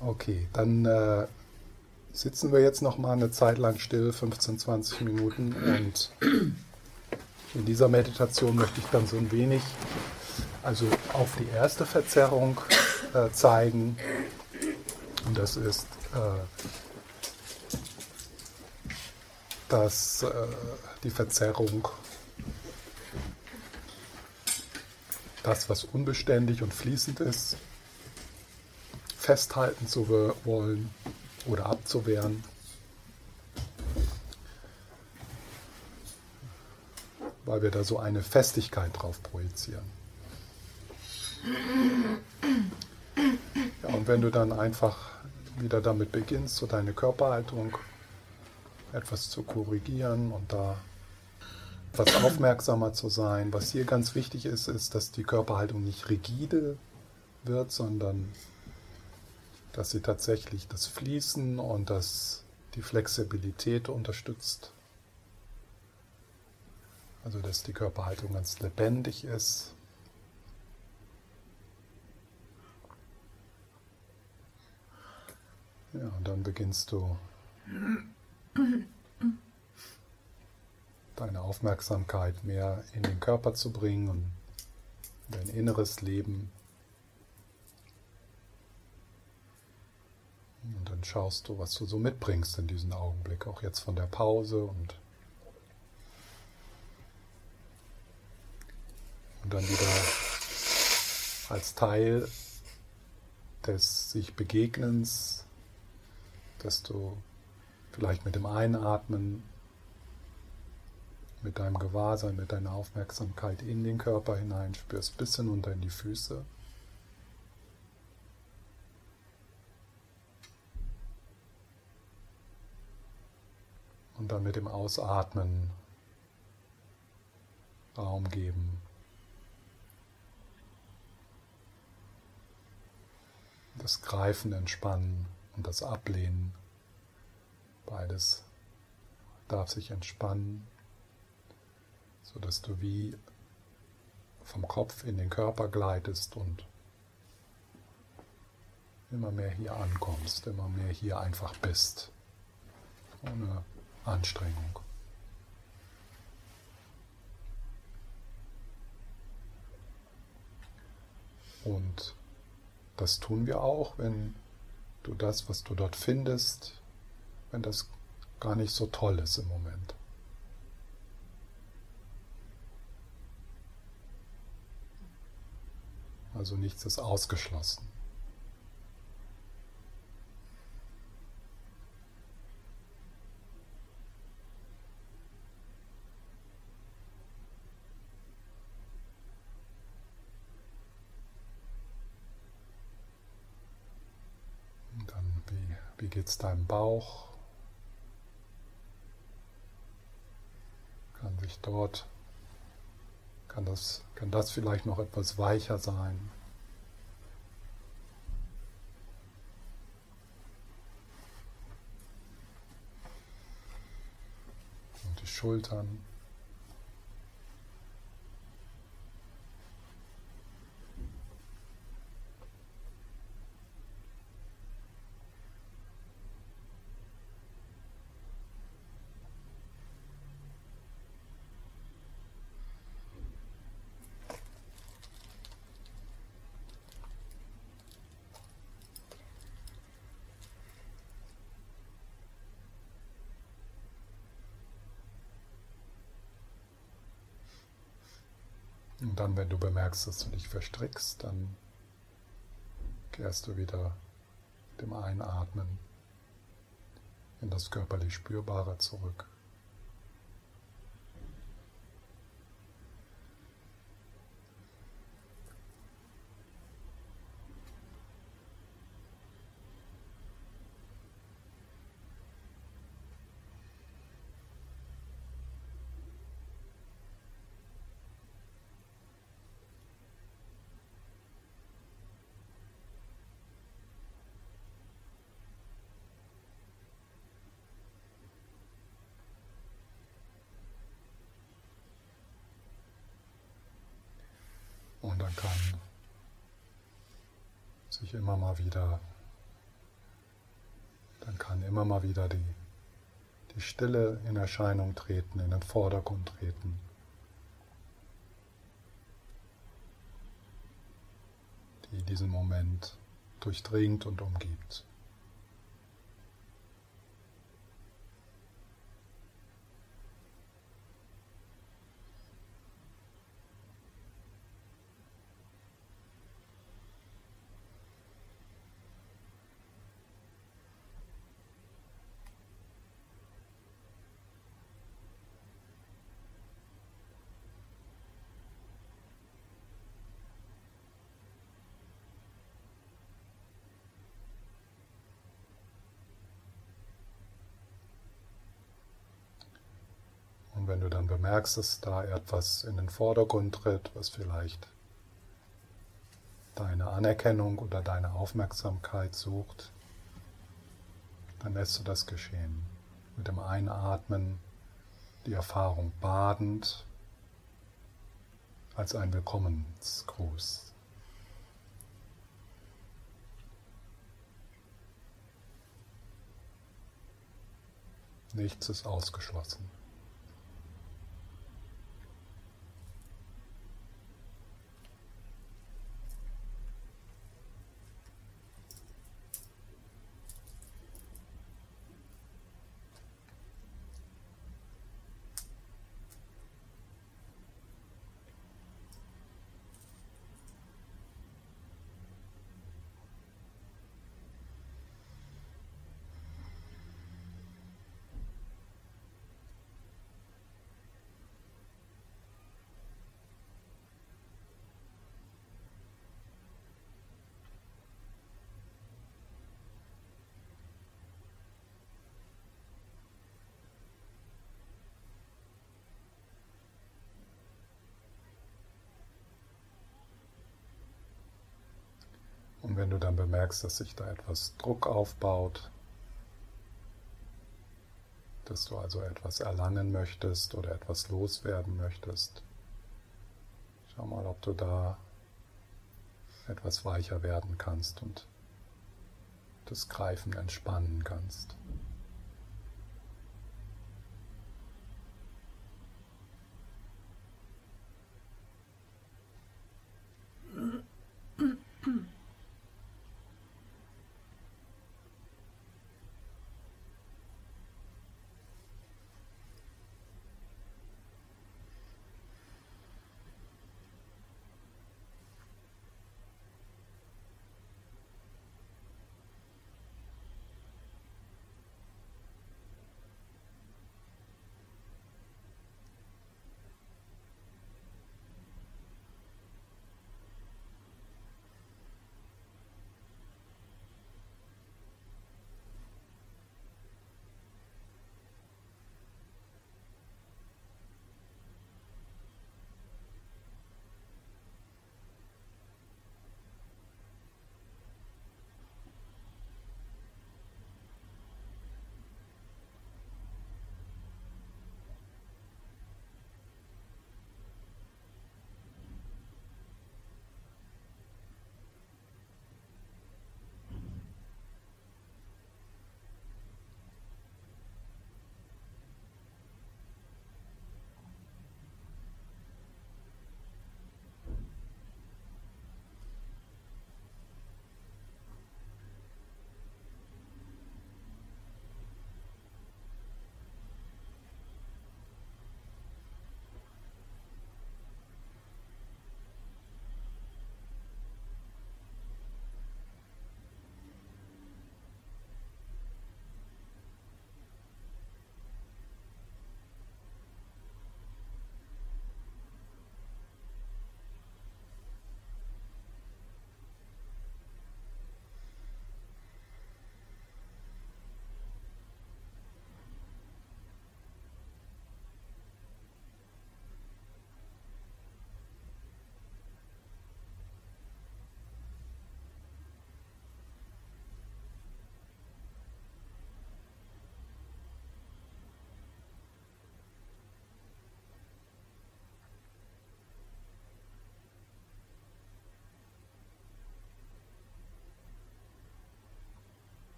Okay, dann äh, sitzen wir jetzt noch mal eine Zeit lang still, 15, 20 Minuten. Und in dieser Meditation möchte ich dann so ein wenig, also auf die erste Verzerrung äh, zeigen. Und das ist äh, dass äh, die Verzerrung, das, was unbeständig und fließend ist, festhalten zu wollen oder abzuwehren. Weil wir da so eine Festigkeit drauf projizieren. Ja, und wenn du dann einfach wieder damit beginnst, so deine Körperhaltung etwas zu korrigieren und da etwas aufmerksamer zu sein. Was hier ganz wichtig ist, ist, dass die Körperhaltung nicht rigide wird, sondern dass sie tatsächlich das Fließen und das, die Flexibilität unterstützt. Also dass die Körperhaltung ganz lebendig ist. Ja, und dann beginnst du deine Aufmerksamkeit mehr in den Körper zu bringen und dein inneres Leben Und dann schaust du, was du so mitbringst in diesen Augenblick, auch jetzt von der Pause und, und dann wieder als Teil des sich Begegnens, dass du vielleicht mit dem Einatmen, mit deinem Gewahrsein, mit deiner Aufmerksamkeit in den Körper hineinspürst, bis hinunter in die Füße. Und dann mit dem Ausatmen Raum geben. Das Greifen entspannen und das Ablehnen. Beides darf sich entspannen, sodass du wie vom Kopf in den Körper gleitest und immer mehr hier ankommst, immer mehr hier einfach bist, ohne Anstrengung. Und das tun wir auch, wenn du das, was du dort findest, wenn das gar nicht so toll ist im Moment. Also nichts ist ausgeschlossen. Wie geht es deinem Bauch? Kann sich dort, kann das, kann das vielleicht noch etwas weicher sein? Und die Schultern. Und wenn du bemerkst, dass du dich verstrickst, dann kehrst du wieder dem Einatmen in das körperlich Spürbare zurück. Und dann kann sich immer mal wieder dann kann immer mal wieder die, die Stille in Erscheinung treten, in den Vordergrund treten. die diesen Moment durchdringt und umgibt. Und bemerkst, dass da etwas in den Vordergrund tritt, was vielleicht deine Anerkennung oder deine Aufmerksamkeit sucht, dann lässt du das geschehen. Mit dem Einatmen die Erfahrung badend als ein Willkommensgruß. Nichts ist ausgeschlossen. Und wenn du dann bemerkst, dass sich da etwas Druck aufbaut, dass du also etwas erlangen möchtest oder etwas loswerden möchtest, schau mal, ob du da etwas weicher werden kannst und das Greifen entspannen kannst.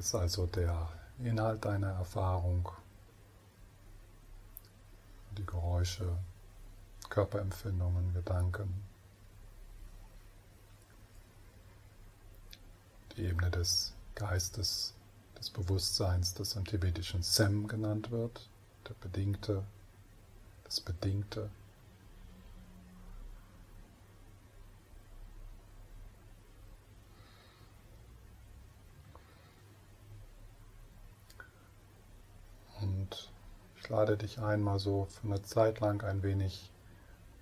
Ist also der Inhalt deiner Erfahrung, die Geräusche, Körperempfindungen, Gedanken, die Ebene des Geistes, des Bewusstseins, das im tibetischen Sem genannt wird, der Bedingte, das Bedingte. Und ich lade dich ein, mal so für eine Zeit lang ein wenig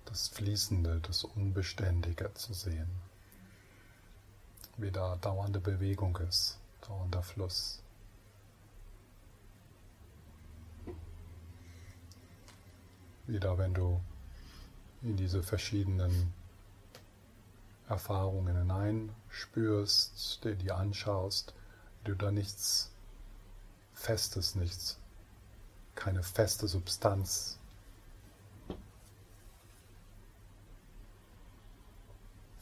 das Fließende, das Unbeständige zu sehen. Wie da dauernde Bewegung ist, dauernder Fluss. Wieder, wenn du in diese verschiedenen Erfahrungen hineinspürst, dir die anschaust, wie du da nichts Festes, nichts keine feste Substanz.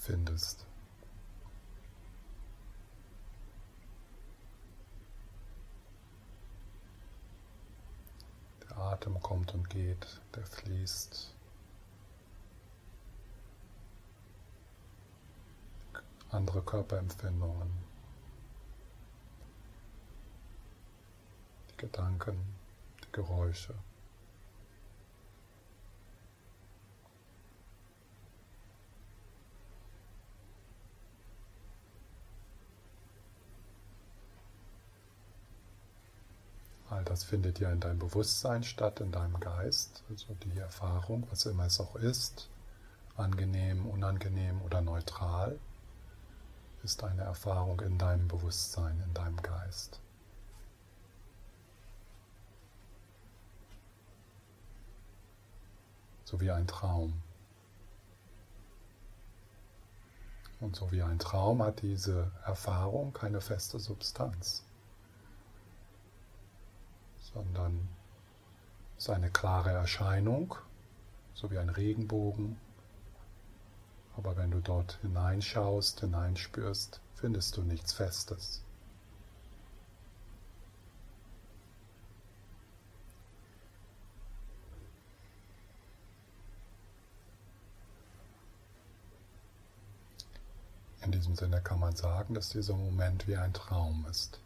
findest. Der Atem kommt und geht, der fließt. Andere Körperempfindungen. Die Gedanken. Geräusche. All das findet ja in deinem Bewusstsein statt, in deinem Geist, also die Erfahrung, was immer es auch ist, angenehm, unangenehm oder neutral, ist eine Erfahrung in deinem Bewusstsein, in deinem Geist. So wie ein Traum. Und so wie ein Traum hat diese Erfahrung keine feste Substanz, sondern ist eine klare Erscheinung, so wie ein Regenbogen. Aber wenn du dort hineinschaust, hineinspürst, findest du nichts Festes. In diesem Sinne kann man sagen, dass dieser Moment wie ein Traum ist.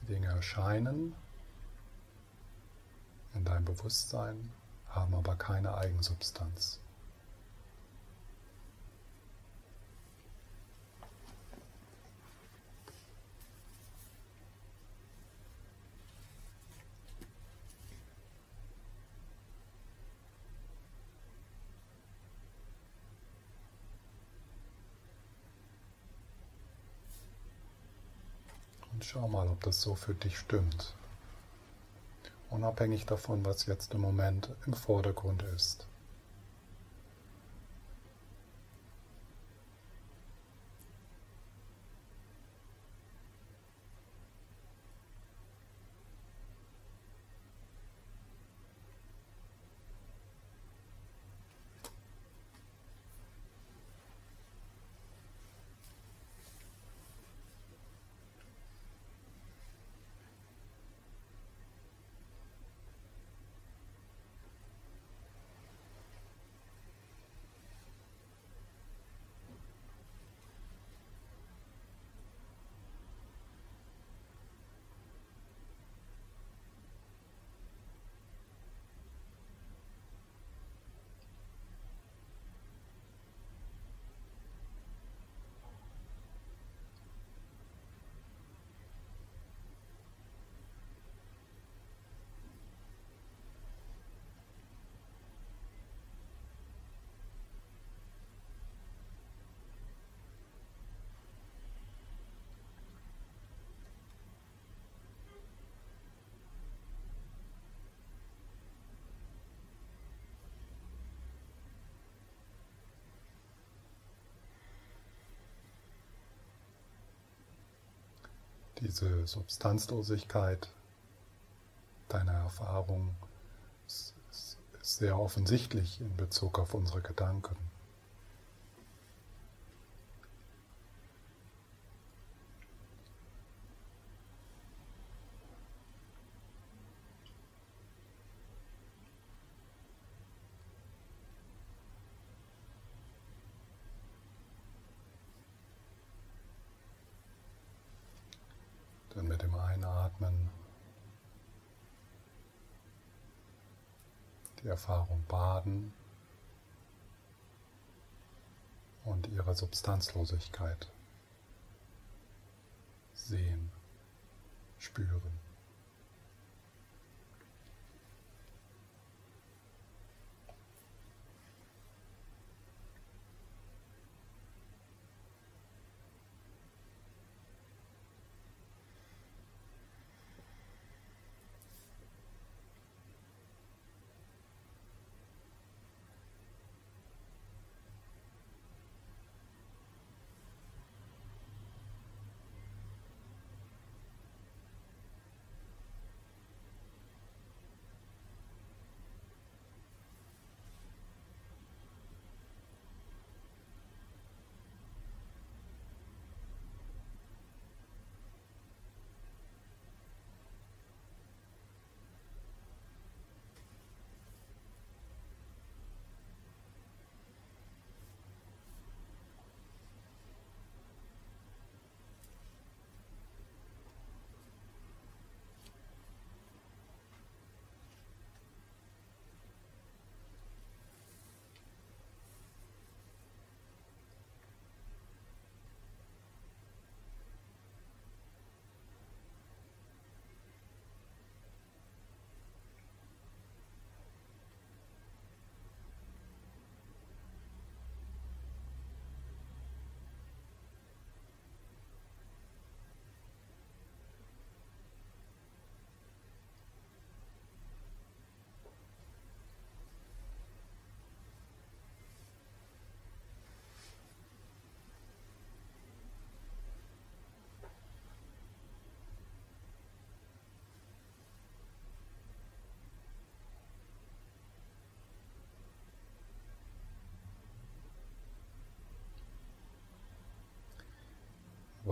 Die Dinge erscheinen in deinem Bewusstsein, haben aber keine Eigensubstanz. Und schau mal, ob das so für dich stimmt. Unabhängig davon, was jetzt im Moment im Vordergrund ist. Diese Substanzlosigkeit deiner Erfahrung ist, sehr offensichtlich in Bezug auf unsere Gedanken. Dann mit dem Einatmen die Erfahrung baden und ihre Substanzlosigkeit sehen, spüren.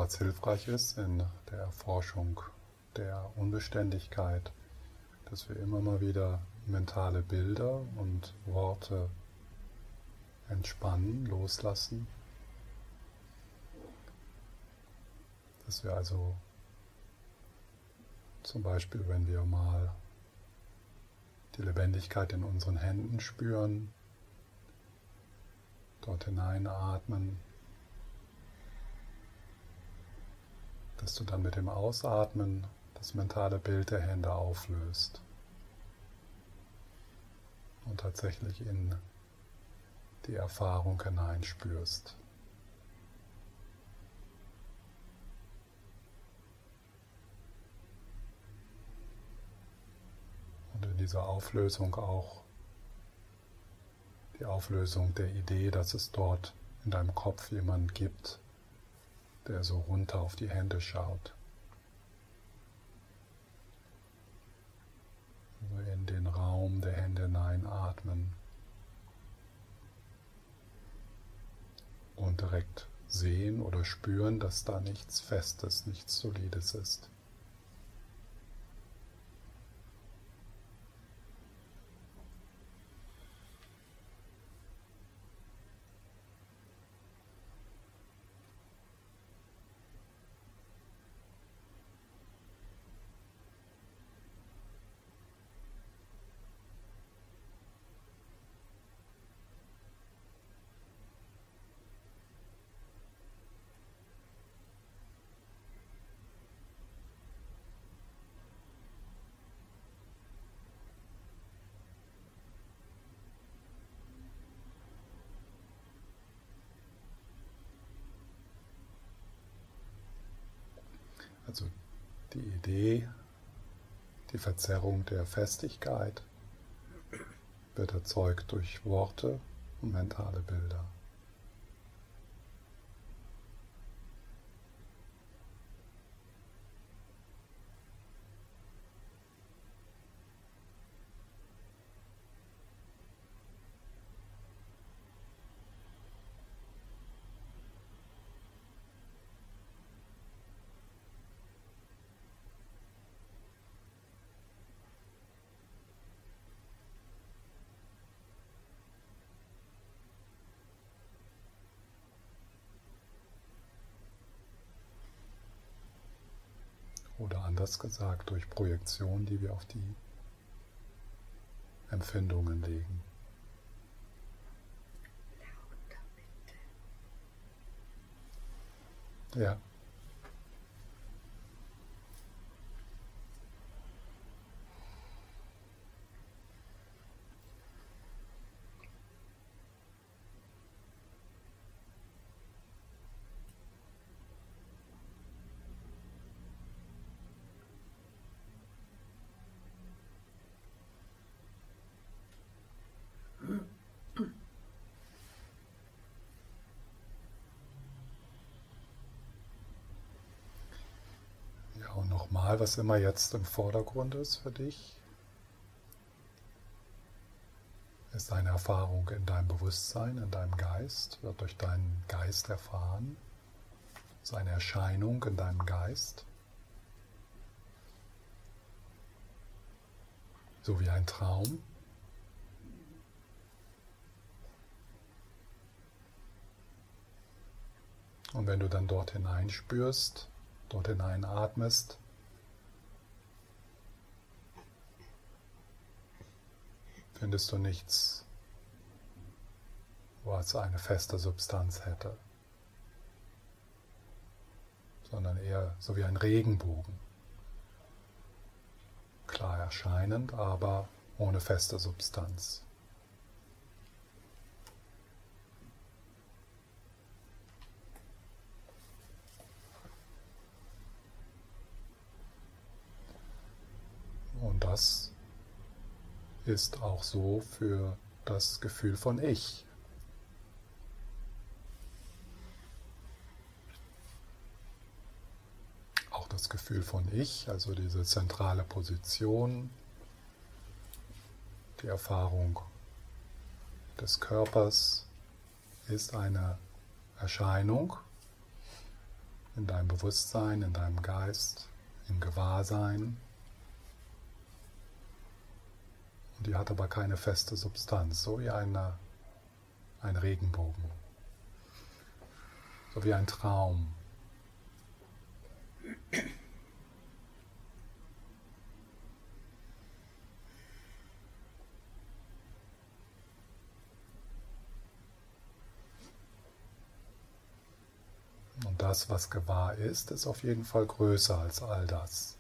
Was hilfreich ist in der Erforschung der Unbeständigkeit, dass wir immer mal wieder mentale Bilder und Worte entspannen, loslassen. Dass wir also zum Beispiel, wenn wir mal die Lebendigkeit in unseren Händen spüren, dort hineinatmen dass du dann mit dem Ausatmen das mentale Bild der Hände auflöst und tatsächlich in die Erfahrung hineinspürst. Und in dieser Auflösung auch die Auflösung der Idee, dass es dort in deinem Kopf jemand gibt, der so runter auf die Hände schaut. In den Raum der Hände hineinatmen und direkt sehen oder spüren, dass da nichts Festes, nichts Solides ist. Die Idee, die Verzerrung der Festigkeit wird erzeugt durch Worte und mentale Bilder. Anders gesagt, durch Projektion, die wir auf die Empfindungen legen. Ja. Nochmal, was immer jetzt im Vordergrund ist für dich, ist eine Erfahrung in deinem Bewusstsein, in deinem Geist, wird durch deinen Geist erfahren, ist eine Erscheinung in deinem Geist, so wie ein Traum. Und wenn du dann dort hineinspürst, dort hineinatmest, findest du nichts, was eine feste Substanz hätte, sondern eher so wie ein Regenbogen. Klar erscheinend, aber ohne feste Substanz. Und das ist auch so für das Gefühl von Ich. Auch das Gefühl von Ich, also diese zentrale Position, die Erfahrung des Körpers ist eine Erscheinung in deinem Bewusstsein, in deinem Geist, im Gewahrsein. Die hat aber keine feste Substanz, so wie eine, ein Regenbogen, so wie ein Traum. Und das, was gewahr ist, ist auf jeden Fall größer als all das.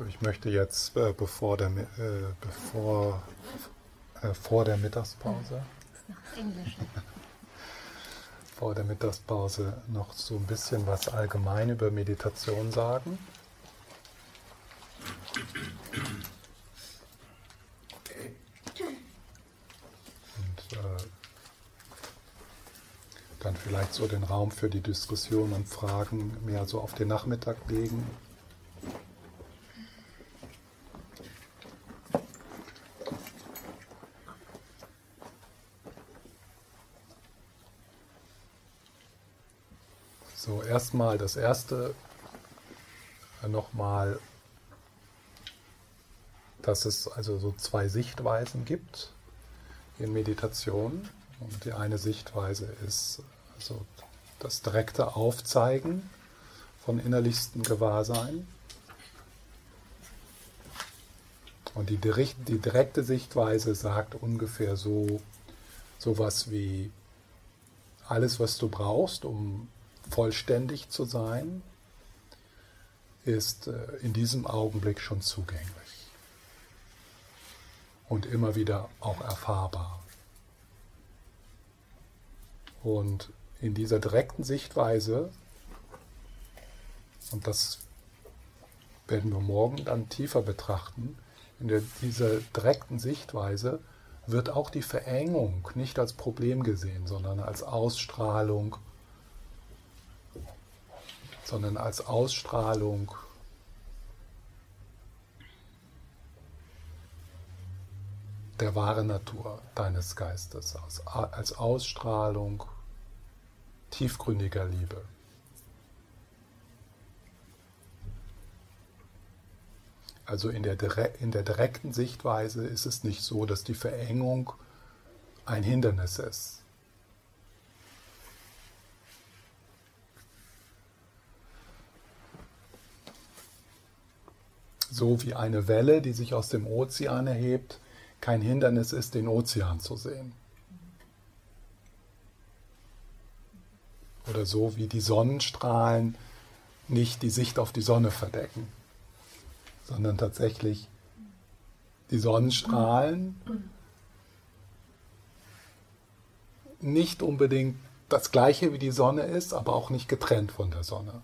So, ich möchte jetzt, äh, bevor der, äh, bevor, äh, vor der Mittagspause, vor der Mittagspause noch so ein bisschen was allgemein über Meditation sagen. Und äh, dann vielleicht so den Raum für die Diskussion und Fragen mehr so auf den Nachmittag legen. Erstmal das erste nochmal, dass es also so zwei Sichtweisen gibt in Meditation. Und die eine Sichtweise ist also das direkte Aufzeigen von innerlichstem Gewahrsein. Und die, die direkte Sichtweise sagt ungefähr so sowas wie alles, was du brauchst, um vollständig zu sein, ist äh, in diesem Augenblick schon zugänglich und immer wieder auch erfahrbar. Und in dieser direkten Sichtweise, und das werden wir morgen dann tiefer betrachten, in der, dieser direkten Sichtweise wird auch die Verengung nicht als Problem gesehen, sondern als Ausstrahlung sondern als Ausstrahlung der wahren Natur deines Geistes, als Ausstrahlung tiefgründiger Liebe. Also in der, in der direkten Sichtweise ist es nicht so, dass die Verengung ein Hindernis ist, so wie eine Welle, die sich aus dem Ozean erhebt, kein Hindernis ist, den Ozean zu sehen. Oder so wie die Sonnenstrahlen nicht die Sicht auf die Sonne verdecken, sondern tatsächlich die Sonnenstrahlen nicht unbedingt das gleiche wie die Sonne ist, aber auch nicht getrennt von der Sonne.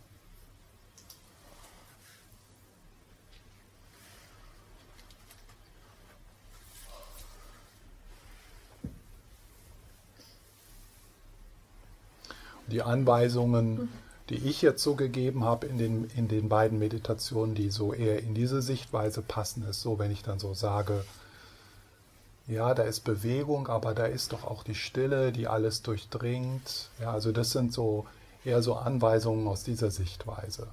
Die Anweisungen, die ich jetzt so gegeben habe in den, in den beiden Meditationen, die so eher in diese Sichtweise passen, ist so, wenn ich dann so sage, ja, da ist Bewegung, aber da ist doch auch die Stille, die alles durchdringt. Ja, also das sind so eher so Anweisungen aus dieser Sichtweise.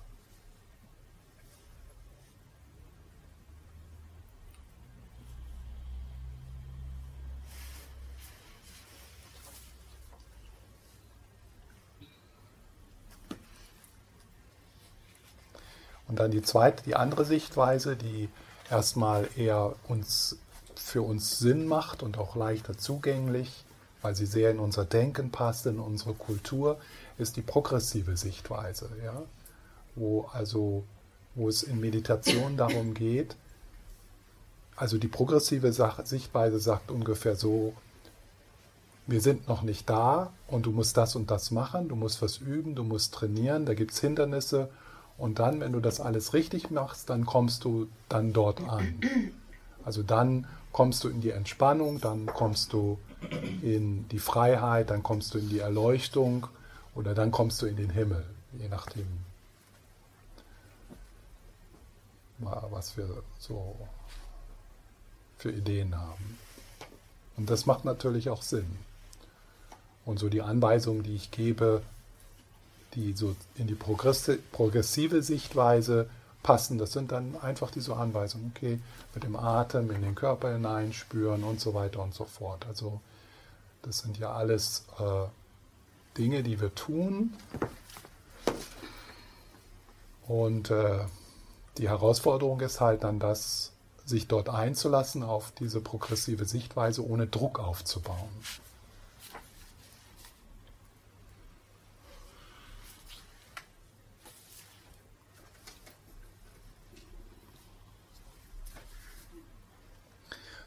Und dann die zweite, die andere Sichtweise, die erstmal eher uns für uns Sinn macht und auch leichter zugänglich, weil sie sehr in unser Denken passt, in unsere Kultur, ist die progressive Sichtweise, ja? wo also wo es in Meditation darum geht, also die progressive Sichtweise sagt ungefähr so, wir sind noch nicht da und du musst das und das machen, du musst was üben, du musst trainieren, da gibt es Hindernisse und dann, wenn du das alles richtig machst, dann kommst du dann dort an. Also dann kommst du in die Entspannung, dann kommst du in die Freiheit, dann kommst du in die Erleuchtung oder dann kommst du in den Himmel, je nachdem, was wir so für Ideen haben. Und das macht natürlich auch Sinn. Und so die Anweisungen, die ich gebe, die so in die progressive Sichtweise passen. Das sind dann einfach diese Anweisungen, okay, mit dem Atem in den Körper hineinspüren und so weiter und so fort. Also das sind ja alles äh, Dinge, die wir tun. Und äh, die Herausforderung ist halt dann das, sich dort einzulassen auf diese progressive Sichtweise, ohne Druck aufzubauen.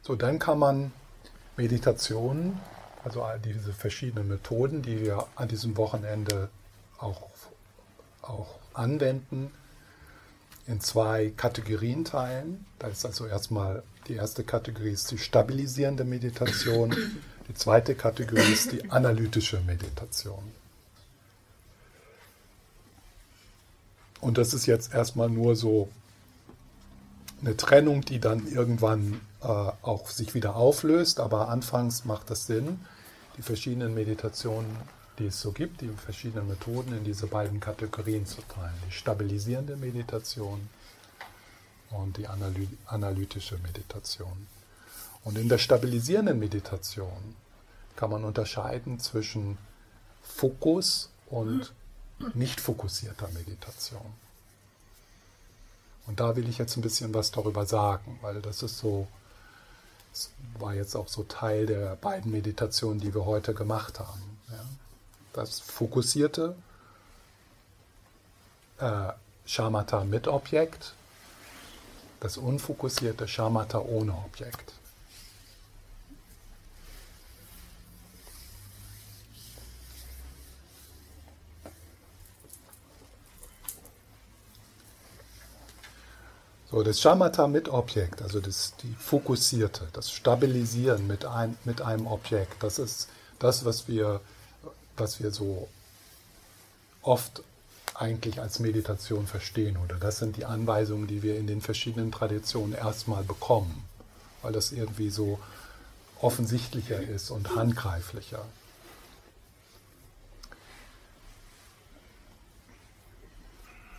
So, dann kann man Meditationen, also all diese verschiedenen Methoden, die wir an diesem Wochenende auch, auch anwenden, in zwei Kategorien teilen. Da ist also erstmal die erste Kategorie ist die stabilisierende Meditation, die zweite Kategorie ist die analytische Meditation. Und das ist jetzt erstmal nur so eine Trennung, die dann irgendwann äh, auch sich wieder auflöst, aber anfangs macht das Sinn, die verschiedenen Meditationen, die es so gibt, die verschiedenen Methoden in diese beiden Kategorien zu teilen. Die stabilisierende Meditation und die analy analytische Meditation. Und in der stabilisierenden Meditation kann man unterscheiden zwischen Fokus und nicht fokussierter Meditation. Und da will ich jetzt ein bisschen was darüber sagen, weil das ist so, das war jetzt auch so Teil der beiden Meditationen, die wir heute gemacht haben. Ja. Das fokussierte äh, Shamatha mit Objekt, das unfokussierte Shamatha ohne Objekt. So, das Shamatha mit Objekt, also das, die Fokussierte, das Stabilisieren mit, ein, mit einem Objekt, das ist das, was wir, was wir so oft eigentlich als Meditation verstehen. Oder das sind die Anweisungen, die wir in den verschiedenen Traditionen erstmal bekommen, weil das irgendwie so offensichtlicher ist und handgreiflicher.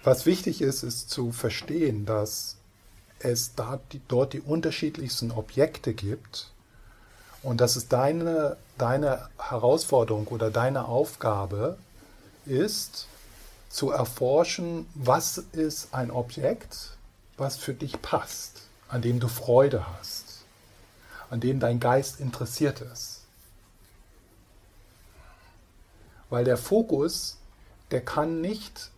Was wichtig ist, ist zu verstehen, dass es da die, dort die unterschiedlichsten Objekte gibt und dass es deine, deine Herausforderung oder deine Aufgabe ist, zu erforschen, was ist ein Objekt, was für dich passt, an dem du Freude hast, an dem dein Geist interessiert ist. Weil der Fokus, der kann nicht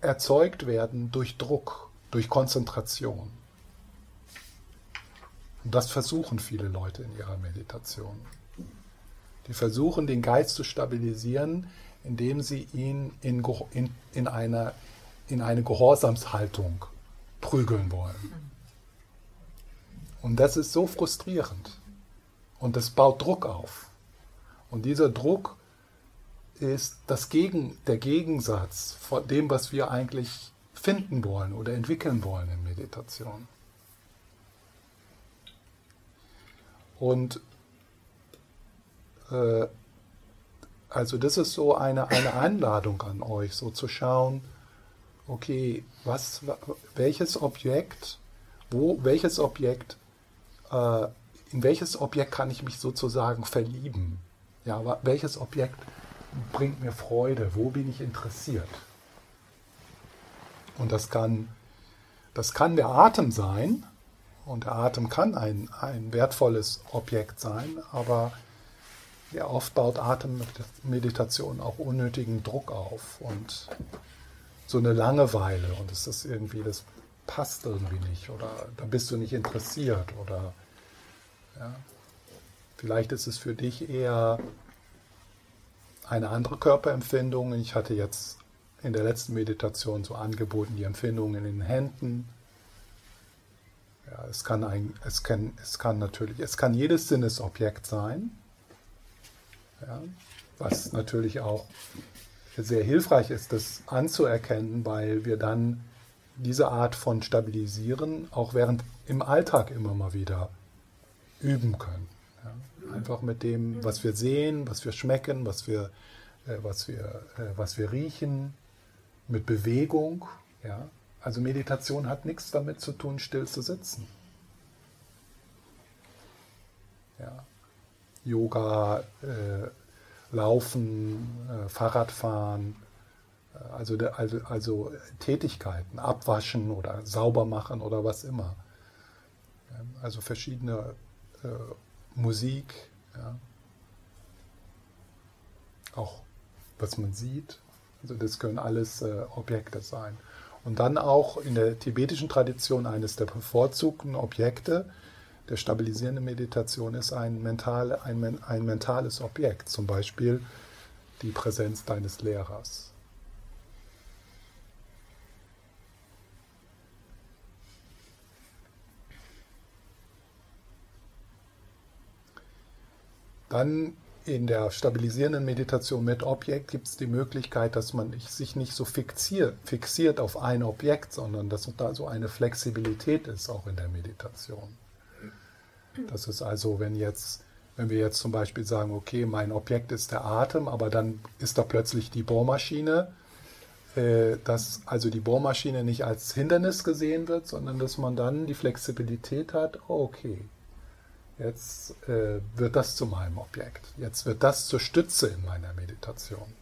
erzeugt werden durch Druck, durch Konzentration. Und das versuchen viele Leute in ihrer Meditation. Die versuchen, den Geist zu stabilisieren, indem sie ihn in, in, in, eine, in eine Gehorsamshaltung prügeln wollen. Und das ist so frustrierend. Und das baut Druck auf. Und dieser Druck ist das Gegen, der Gegensatz von dem, was wir eigentlich finden wollen oder entwickeln wollen in Meditation. Und äh, also das ist so eine, eine Einladung an euch, so zu schauen, okay, was, welches Objekt, wo, welches Objekt, äh, in welches Objekt kann ich mich sozusagen verlieben? Ja, welches Objekt bringt mir Freude? Wo bin ich interessiert? Und das kann, das kann der Atem sein. Und der Atem kann ein, ein wertvolles Objekt sein, aber ja, oft baut Atemmeditation auch unnötigen Druck auf und so eine Langeweile und es ist irgendwie, das passt irgendwie nicht oder da bist du nicht interessiert oder ja, vielleicht ist es für dich eher eine andere Körperempfindung. Ich hatte jetzt in der letzten Meditation so angeboten die Empfindungen in den Händen. Ja, es kann ein, es kann, es kann natürlich, es kann jedes Sinnesobjekt sein, ja, was natürlich auch sehr hilfreich ist, das anzuerkennen, weil wir dann diese Art von Stabilisieren auch während im Alltag immer mal wieder üben können. Ja, einfach mit dem, was wir sehen, was wir schmecken, was wir, äh, was wir, äh, was wir riechen, mit Bewegung. Ja? Also Meditation hat nichts damit zu tun, still zu sitzen. Ja. Yoga, äh, Laufen, äh, Fahrradfahren, äh, also, also, also Tätigkeiten, abwaschen oder sauber machen oder was immer. Also verschiedene äh, Musik, ja. auch was man sieht, also das können alles äh, Objekte sein. Und dann auch in der tibetischen Tradition eines der bevorzugten Objekte der stabilisierenden Meditation ist ein, mentale, ein, ein mentales Objekt, zum Beispiel die Präsenz deines Lehrers. Dann in der stabilisierenden Meditation mit Objekt gibt es die Möglichkeit, dass man sich nicht so fixiert, fixiert auf ein Objekt, sondern dass da so eine Flexibilität ist auch in der Meditation. Das ist also, wenn jetzt, wenn wir jetzt zum Beispiel sagen, okay, mein Objekt ist der Atem, aber dann ist da plötzlich die Bohrmaschine, äh, dass also die Bohrmaschine nicht als Hindernis gesehen wird, sondern dass man dann die Flexibilität hat, oh, okay, jetzt äh, wird das zu meinem Objekt, jetzt wird das zur Stütze in meiner Meditation.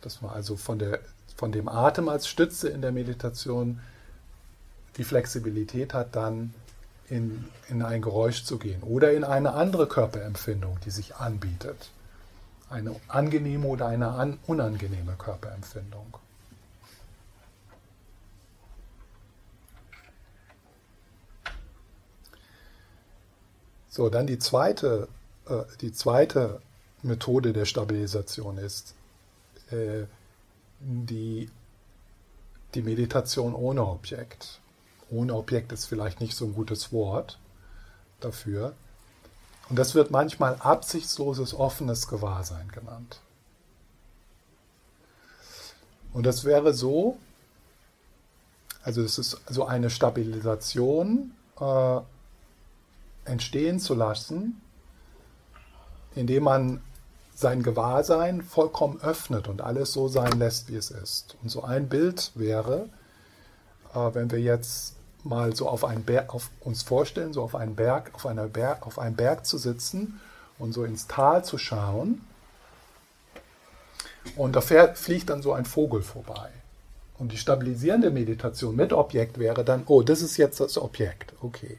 Dass man also von, der, von dem Atem als Stütze in der Meditation die Flexibilität hat, dann in, in ein Geräusch zu gehen oder in eine andere Körperempfindung, die sich anbietet. Eine angenehme oder eine an, unangenehme Körperempfindung. So, dann die zweite, äh, die zweite Methode der Stabilisation ist äh, die, die Meditation ohne Objekt ohne Objekt ist vielleicht nicht so ein gutes Wort dafür. Und das wird manchmal absichtsloses offenes Gewahrsein genannt. Und das wäre so, also es ist so eine Stabilisation äh, entstehen zu lassen, indem man sein Gewahrsein vollkommen öffnet und alles so sein lässt, wie es ist. Und so ein Bild wäre, äh, wenn wir jetzt mal so auf einen Berg, auf uns vorstellen, so auf einen Berg, auf einer Berg, auf einem Berg zu sitzen und so ins Tal zu schauen. Und da fährt, fliegt dann so ein Vogel vorbei. Und die stabilisierende Meditation mit Objekt wäre dann, oh, das ist jetzt das Objekt, okay.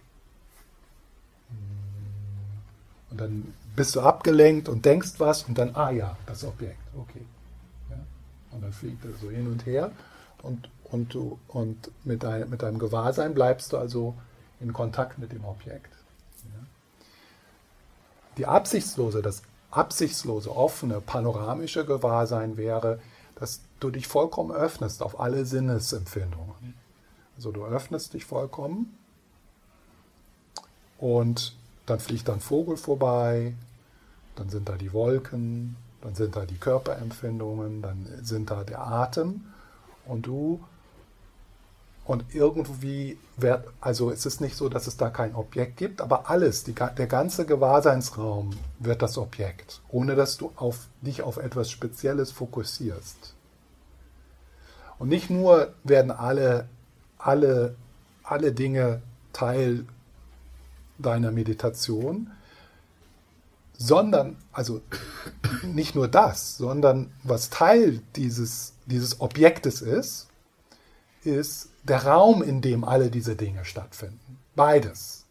Und dann bist du abgelenkt und denkst was und dann, ah ja, das Objekt, okay. Ja? Und dann fliegt er so hin und her und und, du, und mit, dein, mit deinem Gewahrsein bleibst du also in Kontakt mit dem Objekt. Die absichtslose, das absichtslose, offene, panoramische Gewahrsein wäre, dass du dich vollkommen öffnest auf alle Sinnesempfindungen. Also du öffnest dich vollkommen und dann fliegt ein Vogel vorbei, dann sind da die Wolken, dann sind da die Körperempfindungen, dann sind da der Atem und du und irgendwie wird, also es ist nicht so, dass es da kein Objekt gibt, aber alles, die, der ganze Gewahrseinsraum wird das Objekt, ohne dass du auf, dich auf etwas Spezielles fokussierst. Und nicht nur werden alle, alle, alle Dinge Teil deiner Meditation, sondern, also nicht nur das, sondern was Teil dieses, dieses Objektes ist, ist der Raum, in dem alle diese Dinge stattfinden. Beides.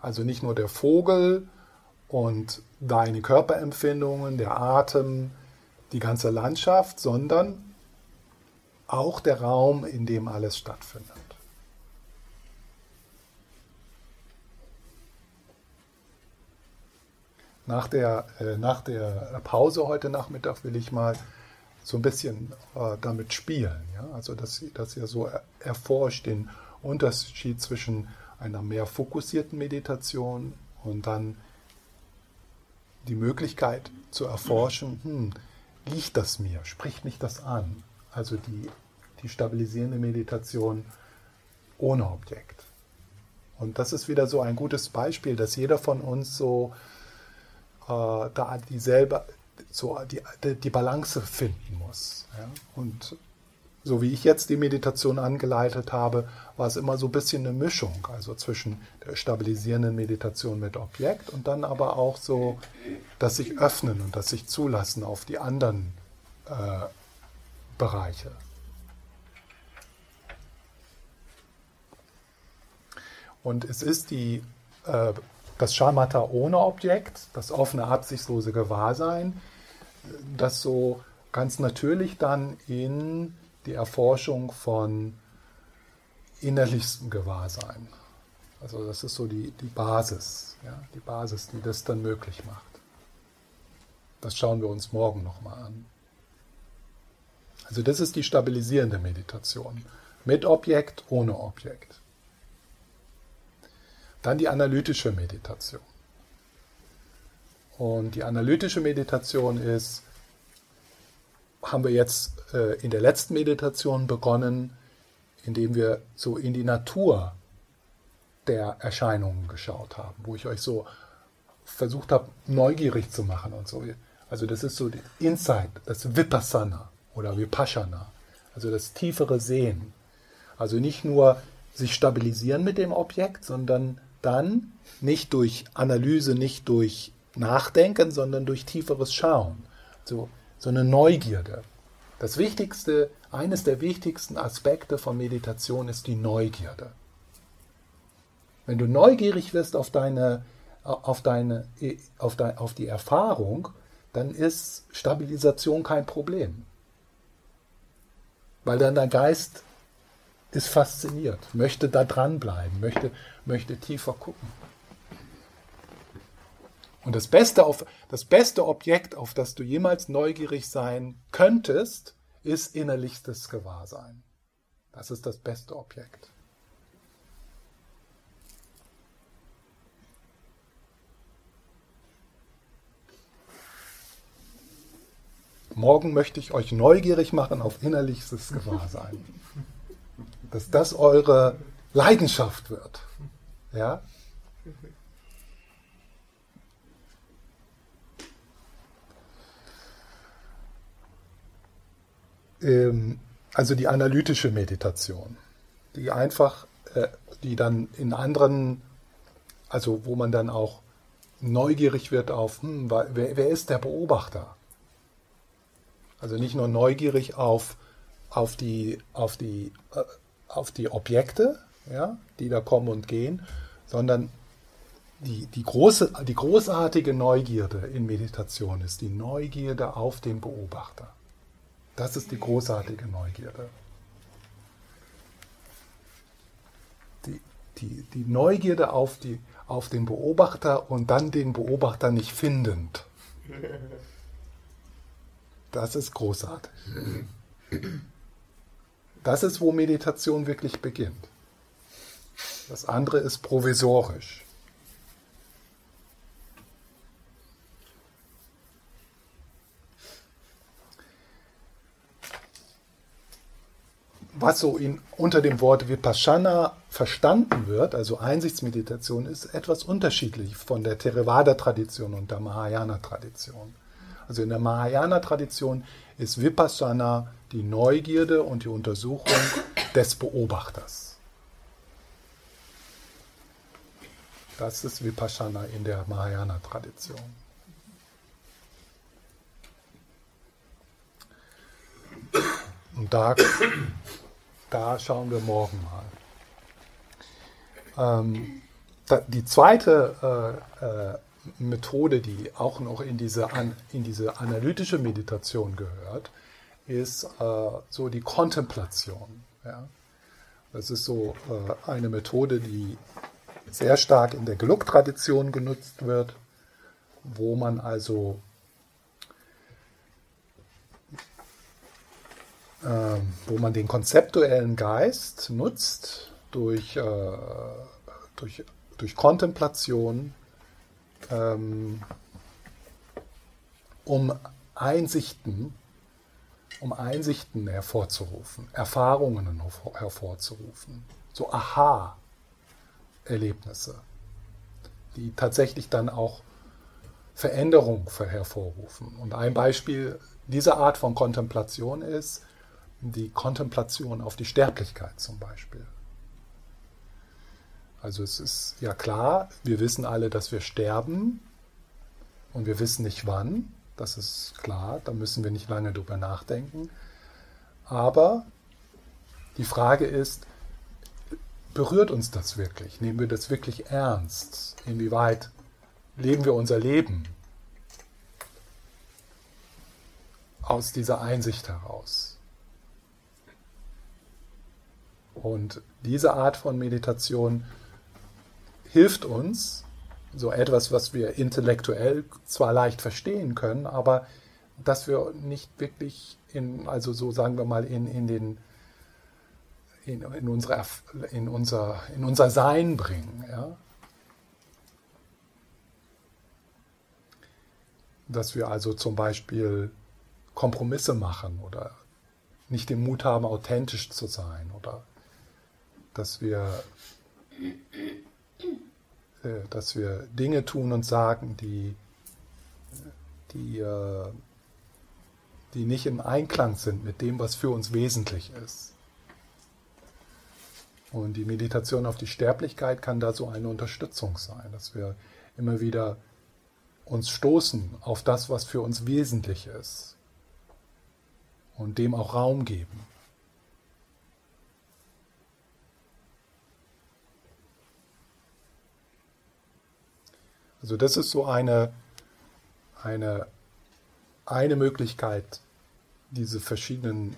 Also nicht nur der Vogel und deine Körperempfindungen, der Atem, die ganze Landschaft, sondern auch der Raum, in dem alles stattfindet. Nach der, äh, nach der Pause heute Nachmittag will ich mal so ein bisschen äh, damit spielen. Ja? Also, dass, dass ihr so erforscht den Unterschied zwischen einer mehr fokussierten Meditation und dann die Möglichkeit zu erforschen, hm, liegt das mir, spricht mich das an? Also die, die stabilisierende Meditation ohne Objekt. Und das ist wieder so ein gutes Beispiel, dass jeder von uns so äh, da dieselbe, so die, die Balance finden muss. Ja? Und so wie ich jetzt die Meditation angeleitet habe, war es immer so ein bisschen eine Mischung, also zwischen der stabilisierenden Meditation mit Objekt und dann aber auch so das sich öffnen und das sich zulassen auf die anderen äh, Bereiche. Und es ist die äh, das Schamata ohne Objekt, das offene, absichtslose Gewahrsein, das so ganz natürlich dann in die Erforschung von innerlichstem Gewahrsein. Also das ist so die, die Basis, ja, die Basis, die das dann möglich macht. Das schauen wir uns morgen nochmal an. Also das ist die stabilisierende Meditation. Mit Objekt, ohne Objekt. Dann die analytische Meditation. Und die analytische Meditation ist, haben wir jetzt äh, in der letzten Meditation begonnen, indem wir so in die Natur der Erscheinungen geschaut haben, wo ich euch so versucht habe, neugierig zu machen und so. Also das ist so die Insight, das Vipassana oder Vipassana, also das tiefere Sehen. Also nicht nur sich stabilisieren mit dem Objekt, sondern dann nicht durch Analyse, nicht durch Nachdenken, sondern durch tieferes Schauen. So, so eine Neugierde. Das Wichtigste, eines der wichtigsten Aspekte von Meditation ist die Neugierde. Wenn du neugierig wirst auf deine, auf deine, auf, auf die Erfahrung, dann ist Stabilisation kein Problem. Weil dann dein Geist ist fasziniert, möchte da dranbleiben, möchte, möchte tiefer gucken. Und das beste, auf, das beste Objekt, auf das du jemals neugierig sein könntest, ist innerlichstes Gewahrsein. Das ist das beste Objekt. Morgen möchte ich euch neugierig machen auf innerlichstes Gewahrsein. Dass das eure Leidenschaft wird. Ja? Ähm, also die analytische Meditation, die einfach, äh, die dann in anderen, also wo man dann auch neugierig wird auf, hm, wer, wer ist der Beobachter? Also nicht nur neugierig auf, auf, die, auf, die, äh, auf die Objekte, ja, die da kommen und gehen, sondern die, die, große, die großartige Neugierde in Meditation ist die Neugierde auf den Beobachter. Das ist die großartige Neugierde. Die, die, die Neugierde auf, die, auf den Beobachter und dann den Beobachter nicht findend. Das ist großartig. Das ist, wo Meditation wirklich beginnt. Das andere ist provisorisch. Was so in, unter dem Wort Vipassana verstanden wird, also Einsichtsmeditation, ist etwas unterschiedlich von der Theravada-Tradition und der Mahayana-Tradition. Also in der Mahayana-Tradition ist Vipassana die Neugierde und die Untersuchung des Beobachters. Das ist Vipassana in der Mahayana-Tradition. Und da, da schauen wir morgen mal. Ähm, die zweite äh, äh, Methode, die auch noch in diese, in diese analytische Meditation gehört, ist äh, so die Kontemplation. Ja? Das ist so äh, eine Methode, die sehr stark in der Geluk-Tradition genutzt wird, wo man also äh, wo man den konzeptuellen Geist nutzt durch, äh, durch, durch Kontemplation, ähm, um Einsichten, um Einsichten hervorzurufen, Erfahrungen hervorzurufen, so Aha-Erlebnisse, die tatsächlich dann auch Veränderung hervorrufen. Und ein Beispiel dieser Art von Kontemplation ist die Kontemplation auf die Sterblichkeit zum Beispiel. Also es ist ja klar, wir wissen alle, dass wir sterben und wir wissen nicht wann. Das ist klar, da müssen wir nicht lange drüber nachdenken. Aber die Frage ist, berührt uns das wirklich? Nehmen wir das wirklich ernst? Inwieweit leben wir unser Leben aus dieser Einsicht heraus? Und diese Art von Meditation hilft uns, so etwas, was wir intellektuell zwar leicht verstehen können, aber dass wir nicht wirklich in, also so sagen wir mal, in, in den in, in, unsere, in, unser, in unser Sein bringen. Ja? Dass wir also zum Beispiel Kompromisse machen oder nicht den Mut haben, authentisch zu sein oder dass wir, dass wir Dinge tun und sagen, die, die, äh, die nicht im Einklang sind mit dem, was für uns wesentlich ist. Und die Meditation auf die Sterblichkeit kann da so eine Unterstützung sein, dass wir immer wieder uns stoßen auf das, was für uns wesentlich ist und dem auch Raum geben. Also das ist so eine, eine, eine Möglichkeit, diese verschiedenen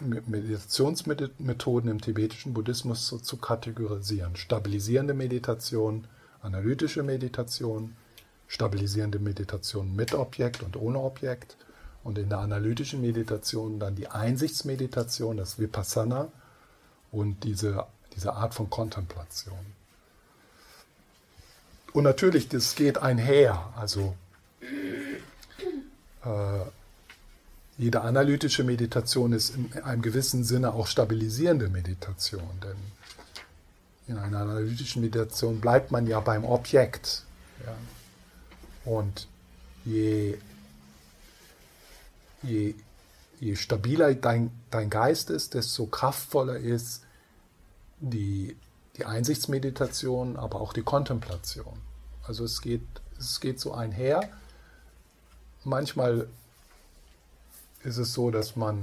Meditationsmethoden im tibetischen Buddhismus zu, zu kategorisieren. Stabilisierende Meditation, analytische Meditation, stabilisierende Meditation mit Objekt und ohne Objekt und in der analytischen Meditation dann die Einsichtsmeditation, das Vipassana und diese, diese Art von Kontemplation. Und natürlich, das geht einher. Also äh, jede analytische Meditation ist in einem gewissen Sinne auch stabilisierende Meditation, denn in einer analytischen Meditation bleibt man ja beim Objekt. Ja. Und je, je, je stabiler dein, dein Geist ist, desto kraftvoller ist die, die Einsichtsmeditation, aber auch die Kontemplation. Also es geht, es geht so einher. Manchmal ist es so, dass man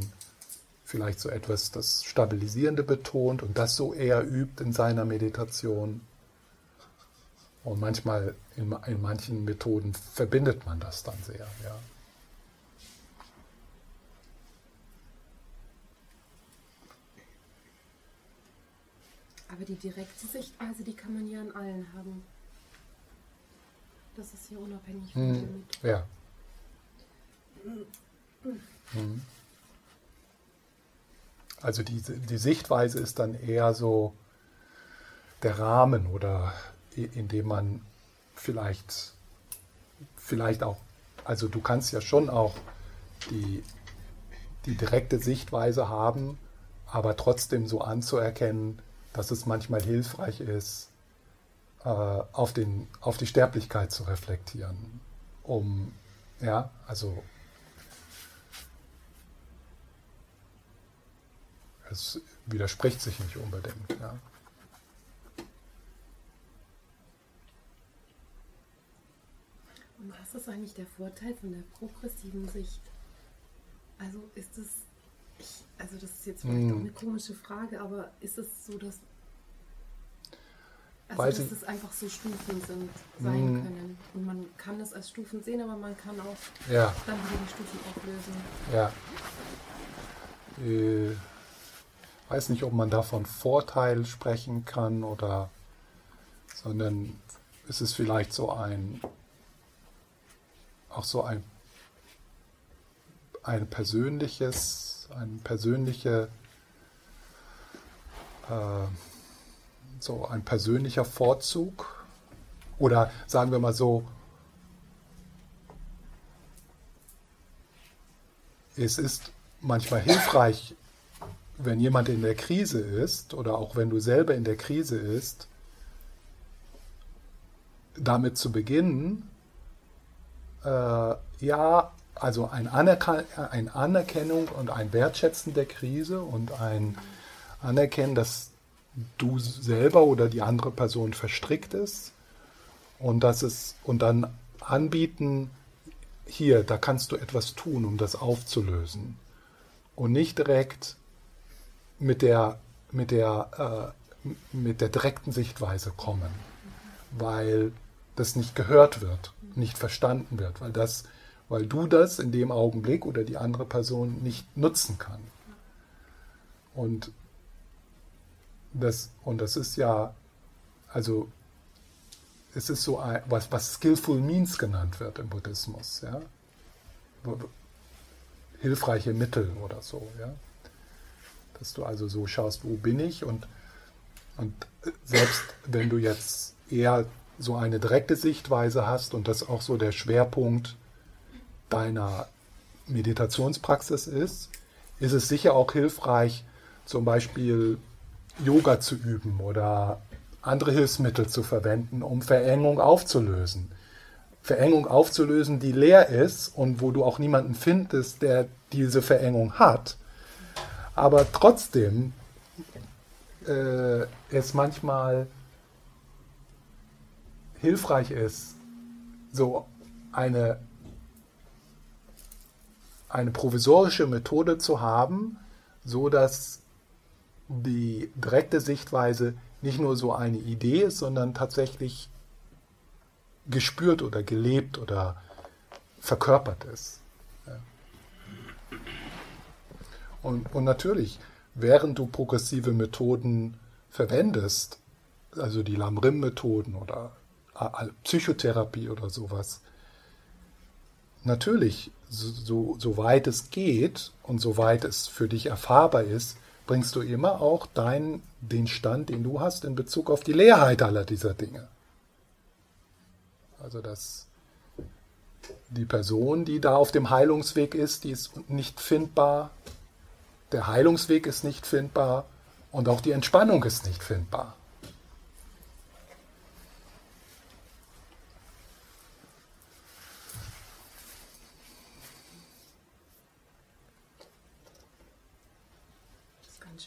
vielleicht so etwas das Stabilisierende betont und das so eher übt in seiner Meditation. Und manchmal in, in manchen Methoden verbindet man das dann sehr. Ja. Aber die direkte Sichtweise, die kann man ja in allen haben. Das ist ja unabhängig von hm, dem. Ja. Mhm. Also die, die Sichtweise ist dann eher so der Rahmen oder in dem man vielleicht, vielleicht auch, also du kannst ja schon auch die, die direkte Sichtweise haben, aber trotzdem so anzuerkennen, dass es manchmal hilfreich ist, äh, auf, den, auf die Sterblichkeit zu reflektieren, um, ja, also es widerspricht sich nicht unbedingt. Ja. Und was ist eigentlich der Vorteil von der progressiven Sicht? Also ist es, also das ist jetzt vielleicht auch eine komische Frage, aber ist es so, dass, also dass es einfach so Stufen sind, sein mm. können? Und man kann es als Stufen sehen, aber man kann auch ja. dann wieder die Stufen auflösen. Ja. Äh weiß nicht, ob man da von Vorteil sprechen kann oder, sondern ist es vielleicht so ein, auch so ein, ein persönliches, ein persönliche, äh, so ein persönlicher Vorzug oder sagen wir mal so, es ist manchmal hilfreich, wenn jemand in der Krise ist oder auch wenn du selber in der Krise ist, damit zu beginnen, äh, ja, also ein, Anerkan ein Anerkennung und ein Wertschätzen der Krise und ein Anerkennen, dass du selber oder die andere Person verstrickt ist und dass es und dann anbieten, hier, da kannst du etwas tun, um das aufzulösen. Und nicht direkt mit der, mit der, äh, mit der direkten Sichtweise kommen, weil das nicht gehört wird, nicht verstanden wird, weil, das, weil du das in dem Augenblick oder die andere Person nicht nutzen kann. Und das, und das ist ja, also es ist so ein, was, was Skillful Means genannt wird im Buddhismus, ja. Hilfreiche Mittel oder so, ja. Dass du also so schaust, wo bin ich und, und selbst wenn du jetzt eher so eine direkte Sichtweise hast und das auch so der Schwerpunkt deiner Meditationspraxis ist, ist es sicher auch hilfreich, zum Beispiel Yoga zu üben oder andere Hilfsmittel zu verwenden, um Verengung aufzulösen. Verengung aufzulösen, die leer ist und wo du auch niemanden findest, der diese Verengung hat, aber trotzdem äh, es manchmal hilfreich ist, so eine, eine provisorische Methode zu haben, so dass die direkte Sichtweise nicht nur so eine Idee ist, sondern tatsächlich gespürt oder gelebt oder verkörpert ist. Und, und natürlich, während du progressive Methoden verwendest, also die Lamrim-Methoden oder Psychotherapie oder sowas, natürlich, so, so weit es geht und so weit es für dich erfahrbar ist, bringst du immer auch dein, den Stand, den du hast, in Bezug auf die Leerheit aller dieser Dinge. Also dass die Person, die da auf dem Heilungsweg ist, die ist nicht findbar, der Heilungsweg ist nicht findbar und auch die Entspannung ist nicht findbar.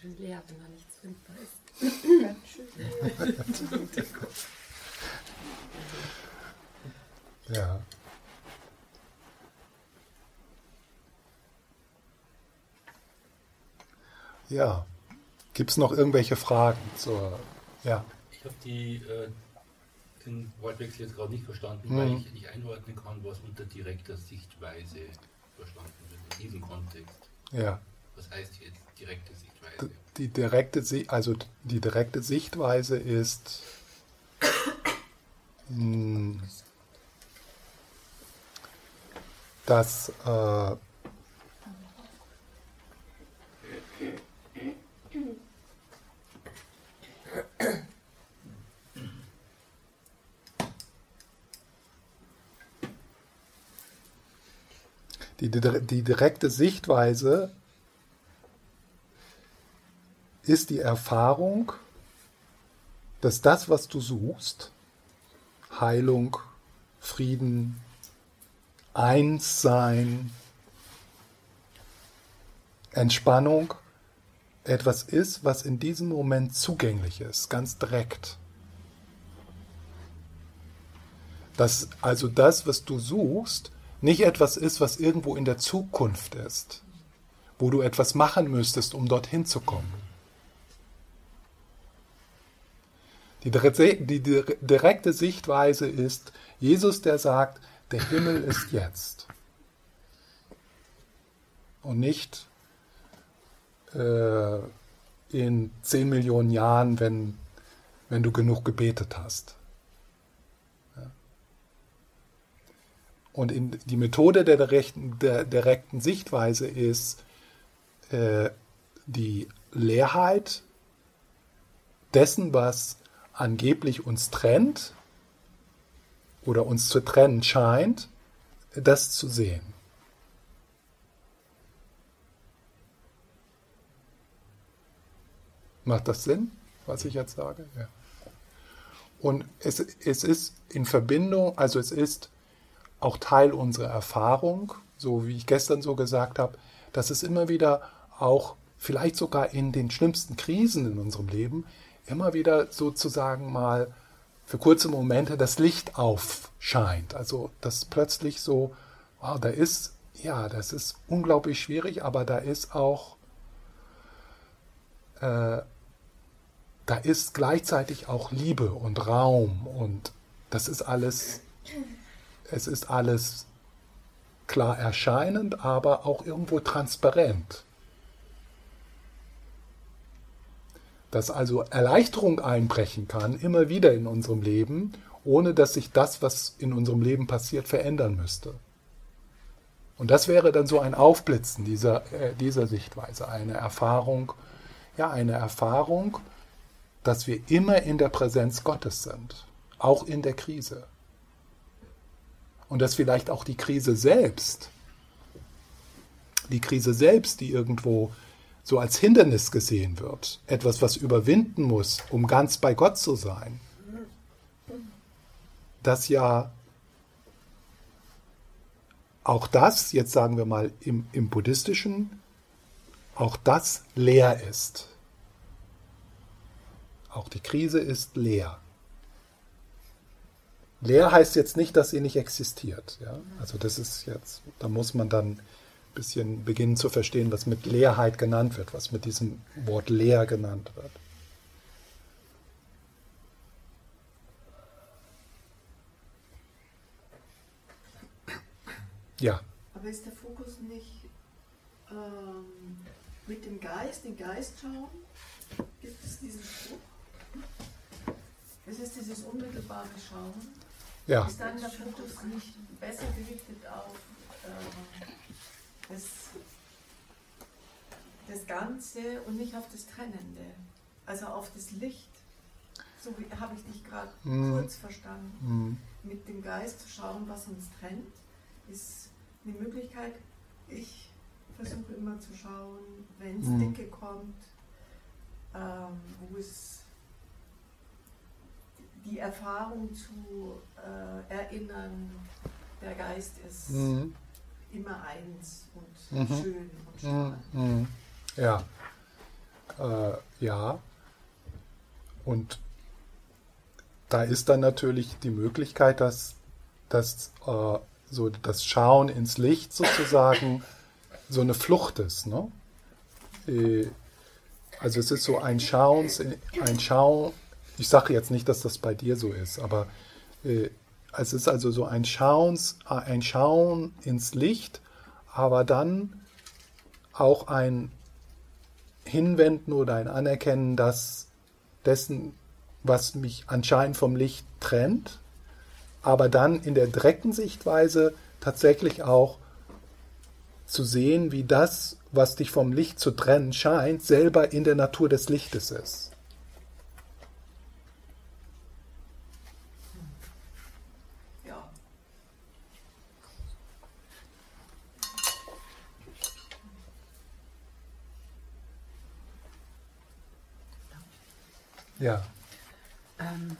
Schön leer, wenn da nichts findbar ist. Ganz schön. ja. Ja. Gibt es noch irgendwelche Fragen zur. Ja. Ich habe äh, den Wortwechsel jetzt gerade nicht verstanden, mhm. weil ich nicht einordnen kann, was unter direkter Sichtweise verstanden wird in diesem Kontext. Ja. Was heißt jetzt direkte Sichtweise? Die direkte, also die direkte Sichtweise ist, hm, dass äh, die, die direkte Sichtweise ist die Erfahrung, dass das, was du suchst, Heilung, Frieden, Einssein, Entspannung, etwas ist, was in diesem Moment zugänglich ist, ganz direkt. Dass also das, was du suchst, nicht etwas ist, was irgendwo in der Zukunft ist, wo du etwas machen müsstest, um dorthin zu kommen. Die, die, direkte Sichtweise ist Jesus, der sagt, der Himmel ist jetzt. Und nicht äh, in zehn Millionen Jahren, wenn, wenn du genug gebetet hast. Und in, die Methode der direkten, der direkten Sichtweise ist äh, die Leerheit dessen, was angeblich uns trennt oder uns zu trennen scheint, das zu sehen. Macht das Sinn, was ich jetzt sage? Ja. Und es, es ist in Verbindung, also es ist auch Teil unserer Erfahrung, so wie ich gestern so gesagt habe, dass es immer wieder auch, vielleicht sogar in den schlimmsten Krisen in unserem Leben, immer wieder sozusagen mal für kurze Momente das Licht aufscheint. Also dass plötzlich so, wow, da ist, ja, das ist unglaublich schwierig, aber da ist auch, äh, da ist gleichzeitig auch Liebe und Raum und das ist alles, es ist alles klar erscheinend, aber auch irgendwo transparent. Dass also Erleichterung einbrechen kann, immer wieder in unserem Leben, ohne dass sich das, was in unserem Leben passiert, verändern müsste. Und das wäre dann so ein Aufblitzen dieser, äh, dieser Sichtweise, eine Erfahrung, ja, eine Erfahrung, dass wir immer in der Präsenz Gottes sind, auch in der Krise. Und dass vielleicht auch die Krise selbst, die Krise selbst, die irgendwo so als Hindernis gesehen wird, etwas, was überwinden muss, um ganz bei Gott zu sein, dass ja auch das, jetzt sagen wir mal im, im buddhistischen, auch das leer ist. Auch die Krise ist leer. Leer heißt jetzt nicht, dass sie nicht existiert. Ja? Also das ist jetzt, da muss man dann bisschen beginnen zu verstehen, was mit Leerheit genannt wird, was mit diesem Wort leer genannt wird. Ja. Aber ist der Fokus nicht ähm, mit dem Geist, den Geist schauen? Gibt es diesen Spruch? Es ist dieses unmittelbare Schauen. Ja. Ist dann der Fokus nicht besser gerichtet auf äh, das, das Ganze und nicht auf das Trennende? Also auf das Licht. So habe ich dich gerade mm. kurz verstanden. Mm. Mit dem Geist zu schauen, was uns trennt, ist eine Möglichkeit. Ich versuche immer zu schauen, wenn es mm. dicke kommt, ähm, wo es die Erfahrung zu äh, erinnern, der Geist ist mhm. Immer eins und mhm. schön und strahlend. Mhm. Ja. Äh, ja. Und da ist dann natürlich die Möglichkeit, dass, dass äh, so das Schauen ins Licht sozusagen so eine Flucht ist. Ne? Also es ist so ein Schauen, ein Schauen ich sage jetzt nicht, dass das bei dir so ist, aber äh, es ist also so ein, Schauens, ein Schauen ins Licht, aber dann auch ein Hinwenden oder ein Anerkennen dass dessen, was mich anscheinend vom Licht trennt, aber dann in der direkten Sichtweise tatsächlich auch zu sehen, wie das, was dich vom Licht zu trennen scheint, selber in der Natur des Lichtes ist. Ja. Ähm,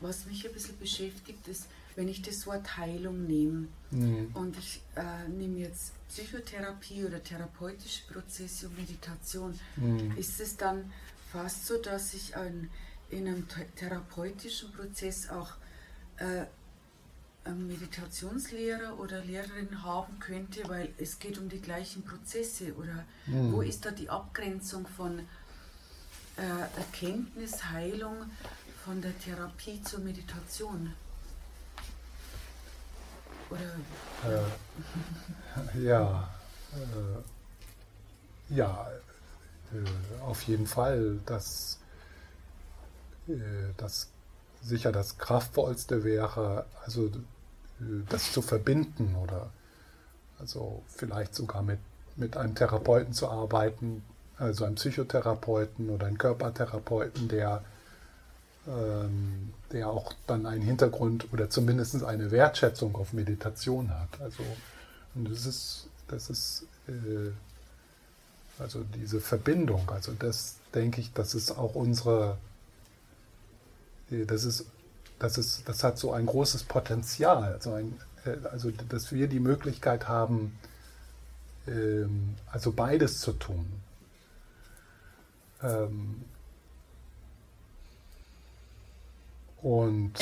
was mich ein bisschen beschäftigt, ist, wenn ich das Wort Heilung nehme mhm. und ich äh, nehme jetzt Psychotherapie oder therapeutische Prozesse und Meditation, mhm. ist es dann fast so, dass ich ein, in einem therapeutischen Prozess auch äh, einen Meditationslehrer oder Lehrerin haben könnte, weil es geht um die gleichen Prozesse oder mhm. wo ist da die Abgrenzung von äh, Erkenntnis, Heilung von der Therapie zur Meditation? Oder? Äh, ja, äh, ja, äh, auf jeden Fall. Das, äh, das sicher das kraftvollste wäre, also äh, das zu verbinden oder also vielleicht sogar mit, mit einem Therapeuten zu arbeiten, also einen Psychotherapeuten oder einen Körpertherapeuten, der, ähm, der auch dann einen Hintergrund oder zumindest eine Wertschätzung auf Meditation hat. Also und das ist, das ist äh, also diese Verbindung, also das denke ich, das ist auch unsere, äh, das ist, das ist, das hat so ein großes Potenzial, also, ein, äh, also dass wir die Möglichkeit haben, ähm, also beides zu tun. Ähm, und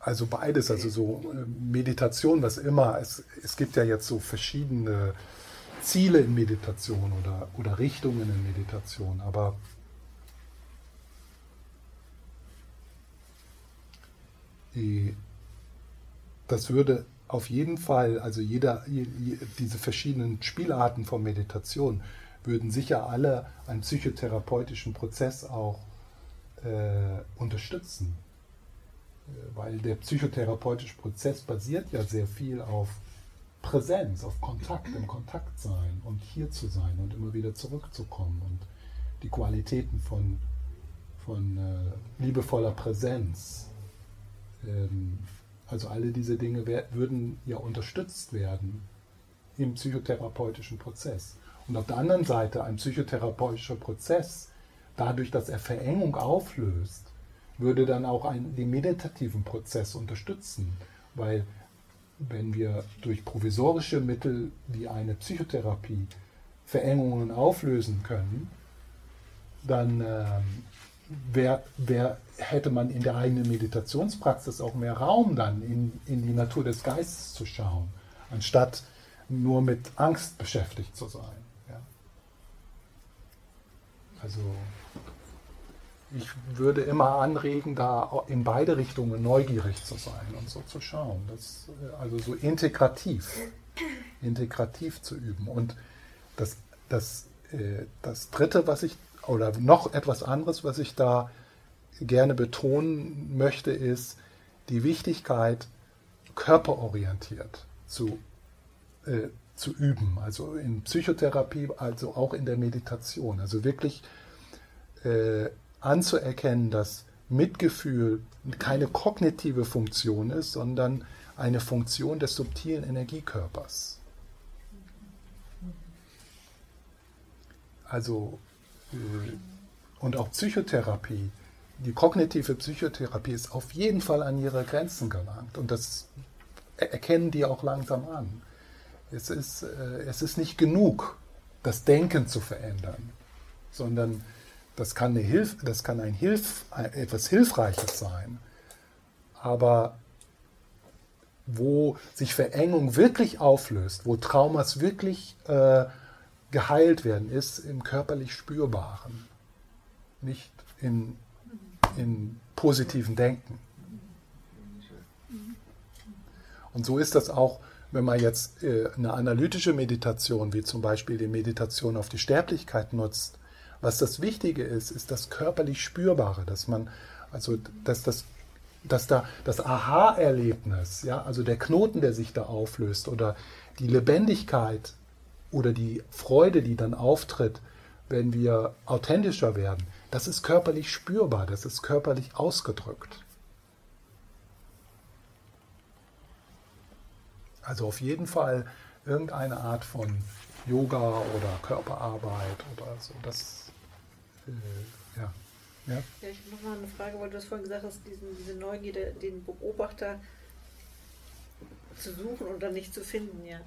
also beides, also so äh, Meditation, was immer, es, es gibt ja jetzt so verschiedene Ziele in Meditation oder, oder Richtungen in Meditation, aber die, das würde auf jeden Fall, also jeder, diese verschiedenen Spielarten von Meditation würden sicher alle einen psychotherapeutischen Prozess auch äh, unterstützen. Äh, weil der psychotherapeutische Prozess basiert ja sehr viel auf Präsenz, auf Kontakt, im Kontakt sein und hier zu sein und immer wieder zurückzukommen und die Qualitäten von, von äh, liebevoller Präsenz. Ähm, also alle diese Dinge würden ja unterstützt werden im psychotherapeutischen Prozess. Und auf der anderen Seite ein psychotherapeutischer Prozess, dadurch, dass er Verengung auflöst, würde dann auch einen, den meditativen Prozess unterstützen, weil wenn wir durch provisorische Mittel wie eine Psychotherapie Verengungen auflösen können, dann äh, wär, wär, hätte man in der eigenen Meditationspraxis auch mehr Raum, dann in, in die Natur des Geistes zu schauen, anstatt nur mit Angst beschäftigt zu sein. Also ich würde immer anregen, da in beide Richtungen neugierig zu sein und so zu schauen. Das, äh, also so integrativ, integrativ zu üben. Und das, das, äh, das Dritte, was ich, oder noch etwas anderes, was ich da gerne betonen möchte, ist die Wichtigkeit, körperorientiert zu, äh, zu üben. Also in Psychotherapie, also auch in der Meditation. Also wirklich äh, anzuerkennen, dass Mitgefühl keine kognitive Funktion ist, sondern eine Funktion des subtilen Energiekörpers. Also, äh, und auch Psychotherapie, die kognitive Psychotherapie ist auf jeden Fall an ihre Grenzen gelangt und das erkennen die auch langsam an. Es ist, äh, es ist nicht genug, das Denken zu verändern, sondern das kann, eine Hilf, das kann ein Hilf, etwas Hilfreiches sein. Aber wo sich Verengung wirklich auflöst, wo Traumas wirklich äh, geheilt werden, ist im körperlich Spürbaren, nicht in, in positiven Denken. Und so ist das auch, wenn man jetzt äh, eine analytische Meditation, wie zum Beispiel die Meditation auf die Sterblichkeit nutzt, was das Wichtige ist, ist das körperlich Spürbare, dass man, also dass das dass da das Aha-Erlebnis, ja, also der Knoten, der sich da auflöst oder die Lebendigkeit oder die Freude, die dann auftritt, wenn wir authentischer werden, das ist körperlich spürbar, das ist körperlich ausgedrückt. Also auf jeden Fall irgendeine Art von Yoga oder Körperarbeit oder so. Das äh, ja. Ja. ja, ich habe noch mal eine Frage, weil du das vorhin gesagt hast, diesen, diese Neugierde, den Beobachter zu suchen und dann nicht zu finden, ja.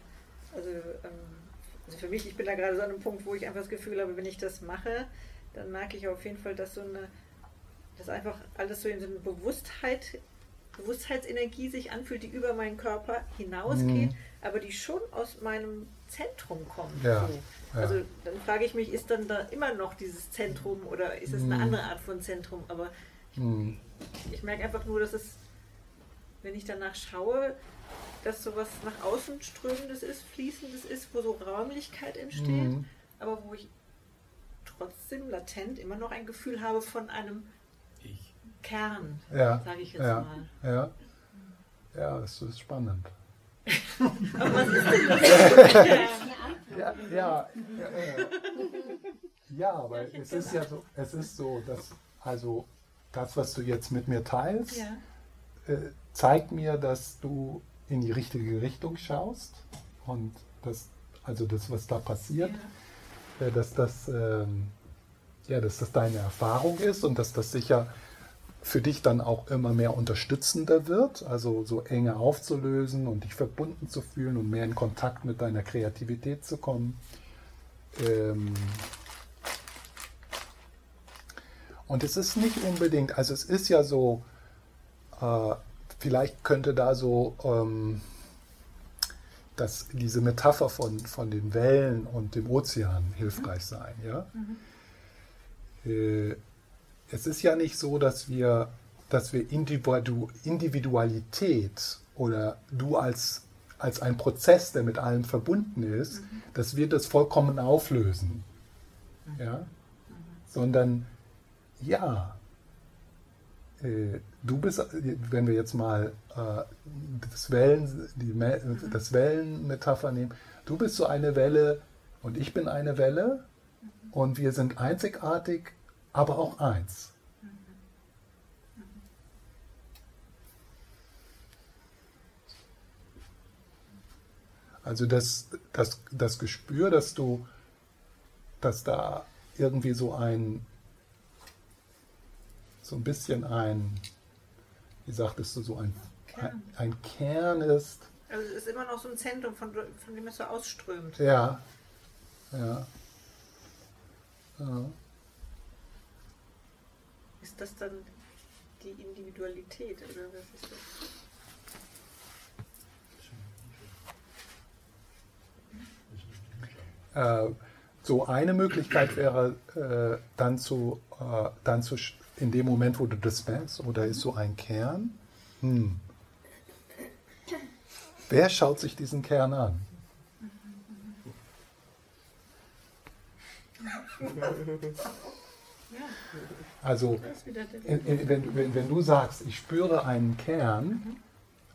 Also, ähm, also für mich, ich bin da gerade so an einem Punkt, wo ich einfach das Gefühl habe, wenn ich das mache, dann merke ich auf jeden Fall, dass so eine, dass einfach alles so in so eine Bewusstheit, Bewusstheitsenergie sich anfühlt, die über meinen Körper hinausgeht, mhm. aber die schon aus meinem Zentrum kommt. Ja. So. Also dann frage ich mich, ist dann da immer noch dieses Zentrum oder ist es eine hm. andere Art von Zentrum? Aber ich, hm. ich merke einfach nur, dass es, wenn ich danach schaue, dass sowas nach außen strömendes ist, fließendes ist, wo so Räumlichkeit entsteht, mhm. aber wo ich trotzdem latent immer noch ein Gefühl habe von einem. Kern, ja. sage ich jetzt ja. mal. Ja. ja, das ist spannend. aber was ist denn das? ja, ja, ja, aber es ist ja so, es ist so, dass also das, was du jetzt mit mir teilst, äh, zeigt mir, dass du in die richtige Richtung schaust und das, also das, was da passiert, äh, dass das, ähm, ja, dass das deine Erfahrung ist und dass das sicher für dich dann auch immer mehr unterstützender wird, also so enge aufzulösen und dich verbunden zu fühlen und mehr in Kontakt mit deiner Kreativität zu kommen. Ähm und es ist nicht unbedingt, also es ist ja so, äh, vielleicht könnte da so ähm, dass diese Metapher von, von den Wellen und dem Ozean hilfreich sein. Ja? Mhm. Äh, es ist ja nicht so, dass wir, dass wir Individu Individualität oder du als, als ein Prozess, der mit allem verbunden ist, mhm. dass wir das vollkommen auflösen. ja, sondern ja, äh, du bist, wenn wir jetzt mal äh, das, Wellen, die, das Wellenmetapher nehmen, du bist so eine Welle und ich bin eine Welle und wir sind einzigartig, aber auch eins. Also das, das, das Gespür, dass du, dass da irgendwie so ein, so ein bisschen ein, wie sagtest du, so ein Kern, ein, ein Kern ist. Also es ist immer noch so ein Zentrum, von, von dem es so ausströmt. Ja. Ja. ja. Ist das dann die Individualität oder was ist das? Äh, so eine Möglichkeit wäre äh, dann zu, äh, dann zu, in dem Moment, wo du das merkst, oder ist so ein Kern, hm. wer schaut sich diesen Kern an? Also, wenn, wenn, wenn du sagst, ich spüre einen Kern,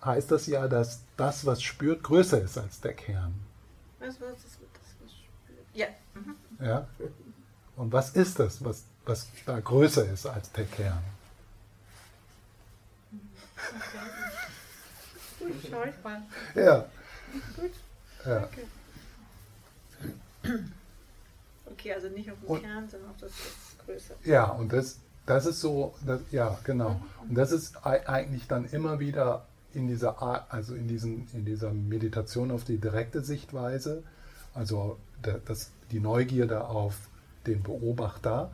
heißt das ja, dass das, was spürt, größer ist als der Kern. Was, was ist ja. Mhm. ja. Und was ist das, was, was da größer ist als der Kern? Gut, schau ich mal. Ja. Gut. Ja. Okay. okay, also nicht auf den und, Kern, sondern auf das, das Größere. Ja, und das, das ist so, das, ja, genau. Und das ist eigentlich dann immer wieder in dieser also in, diesen, in dieser Meditation auf die direkte Sichtweise, also das, die Neugierde auf den Beobachter,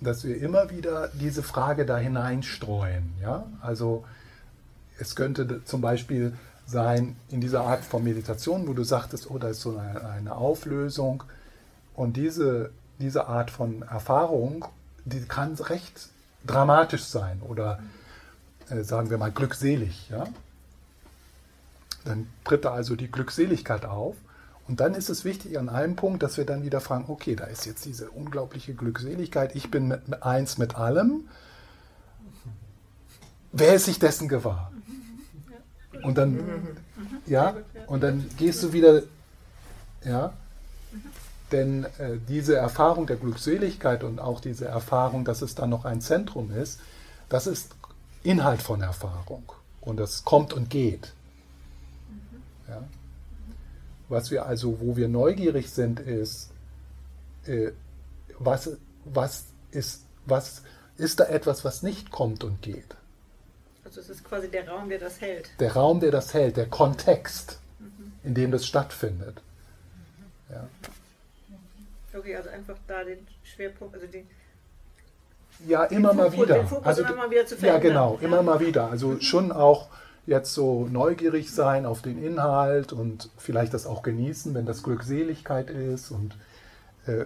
dass wir immer wieder diese Frage da hineinstreuen. Ja? Also es könnte zum Beispiel sein, in dieser Art von Meditation, wo du sagtest, oh, da ist so eine, eine Auflösung. Und diese, diese Art von Erfahrung, die kann recht dramatisch sein oder äh, sagen wir mal glückselig. Ja? Dann tritt da also die Glückseligkeit auf. Und dann ist es wichtig an einem Punkt, dass wir dann wieder fragen, okay, da ist jetzt diese unglaubliche Glückseligkeit, ich bin mit, eins mit allem. Wer ist sich dessen gewahr? Und dann, ja, und dann gehst du wieder, ja, denn äh, diese Erfahrung der Glückseligkeit und auch diese Erfahrung, dass es dann noch ein Zentrum ist, das ist Inhalt von Erfahrung. Und das kommt und geht. Ja. Was wir also, wo wir neugierig sind, ist, äh, was, was, ist, was ist da etwas, was nicht kommt und geht? Also es ist quasi der Raum, der das hält. Der Raum, der das hält, der Kontext, mhm. in dem das stattfindet. Mhm. Ja. Okay, also einfach da den Schwerpunkt, also den ja, immer mal wieder. also, immer mal wieder zu verändern. Ja, genau, immer mal wieder. Also mhm. schon auch jetzt so neugierig sein auf den Inhalt und vielleicht das auch genießen, wenn das Glückseligkeit ist und äh,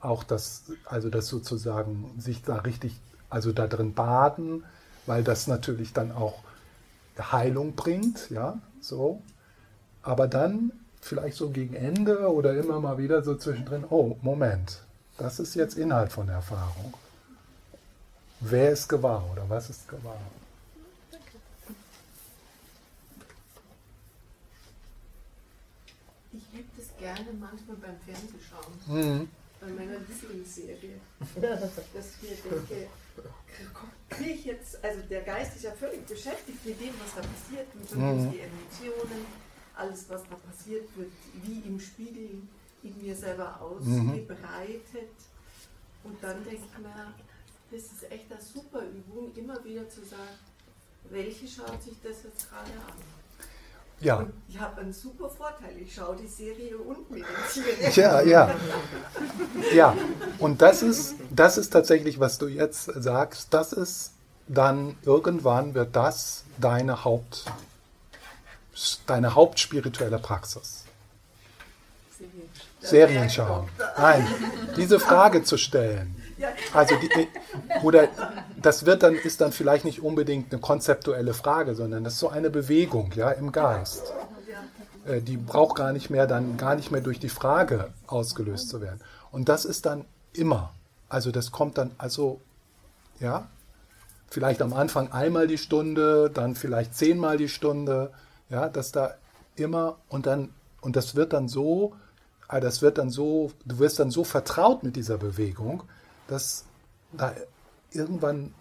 auch das, also das sozusagen sich da richtig, also da drin baden, weil das natürlich dann auch Heilung bringt, ja, so. Aber dann vielleicht so gegen Ende oder immer mal wieder so zwischendrin, oh, Moment, das ist jetzt Inhalt von Erfahrung. Wer ist gewahr oder was ist gewahr? gerne manchmal beim Fernsehschauen. Mhm. Bei meiner Lieblingsserie. dass ich mir denke, kriege ich jetzt, also der Geist ist ja völlig beschäftigt mit dem, was da passiert, mit mhm. die Emotionen, alles, was da passiert wird, wie im Spiegel in mir selber ausgebreitet. Mhm. Und dann denke ich mir, das ist echt eine super Übung, immer wieder zu sagen, welche schaut sich das jetzt gerade an? Ja. Und ich habe einen super Vorteil. Ich schaue die Serie und meditiere. Ja, ja. Ja, und das ist, das ist tatsächlich, was du jetzt sagst, das ist dann irgendwann wird das deine Haupt, deine hauptspirituelle Praxis. Serien schauen. Nein, diese Frage zu stellen. Also die, oder das wird dann, ist dann vielleicht nicht unbedingt eine konzeptuelle Frage, sondern das ist so eine Bewegung, ja, im Geist. äh, die braucht gar nicht mehr dann gar nicht mehr durch die Frage ausgelöst zu werden. Und das ist dann immer. Also das kommt dann, also ja, vielleicht am Anfang einmal die Stunde, dann vielleicht zehnmal die Stunde, ja, dass da immer und dann und das wird dann so, ah, das wird dann so, du wirst dann so vertraut mit dieser Bewegung, dass da irgendwann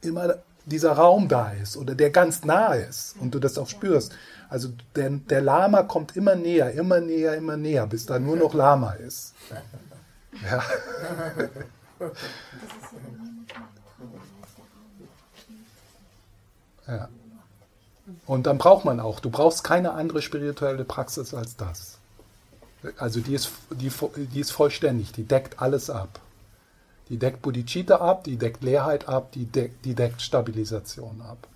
immer dieser Raum da ist oder der ganz nah ist und du das auch spürst. Also der, der Lama kommt immer näher, immer näher, immer näher, bis da nur noch Lama ist. Ja. ja. Und dann braucht man auch, du brauchst keine andere spirituelle Praxis als das. Also die ist, die, die ist vollständig, die deckt alles ab. Die deckt Bodhicitta ab, die deckt Leerheit ab, die deckt, die deckt Stabilisation ab.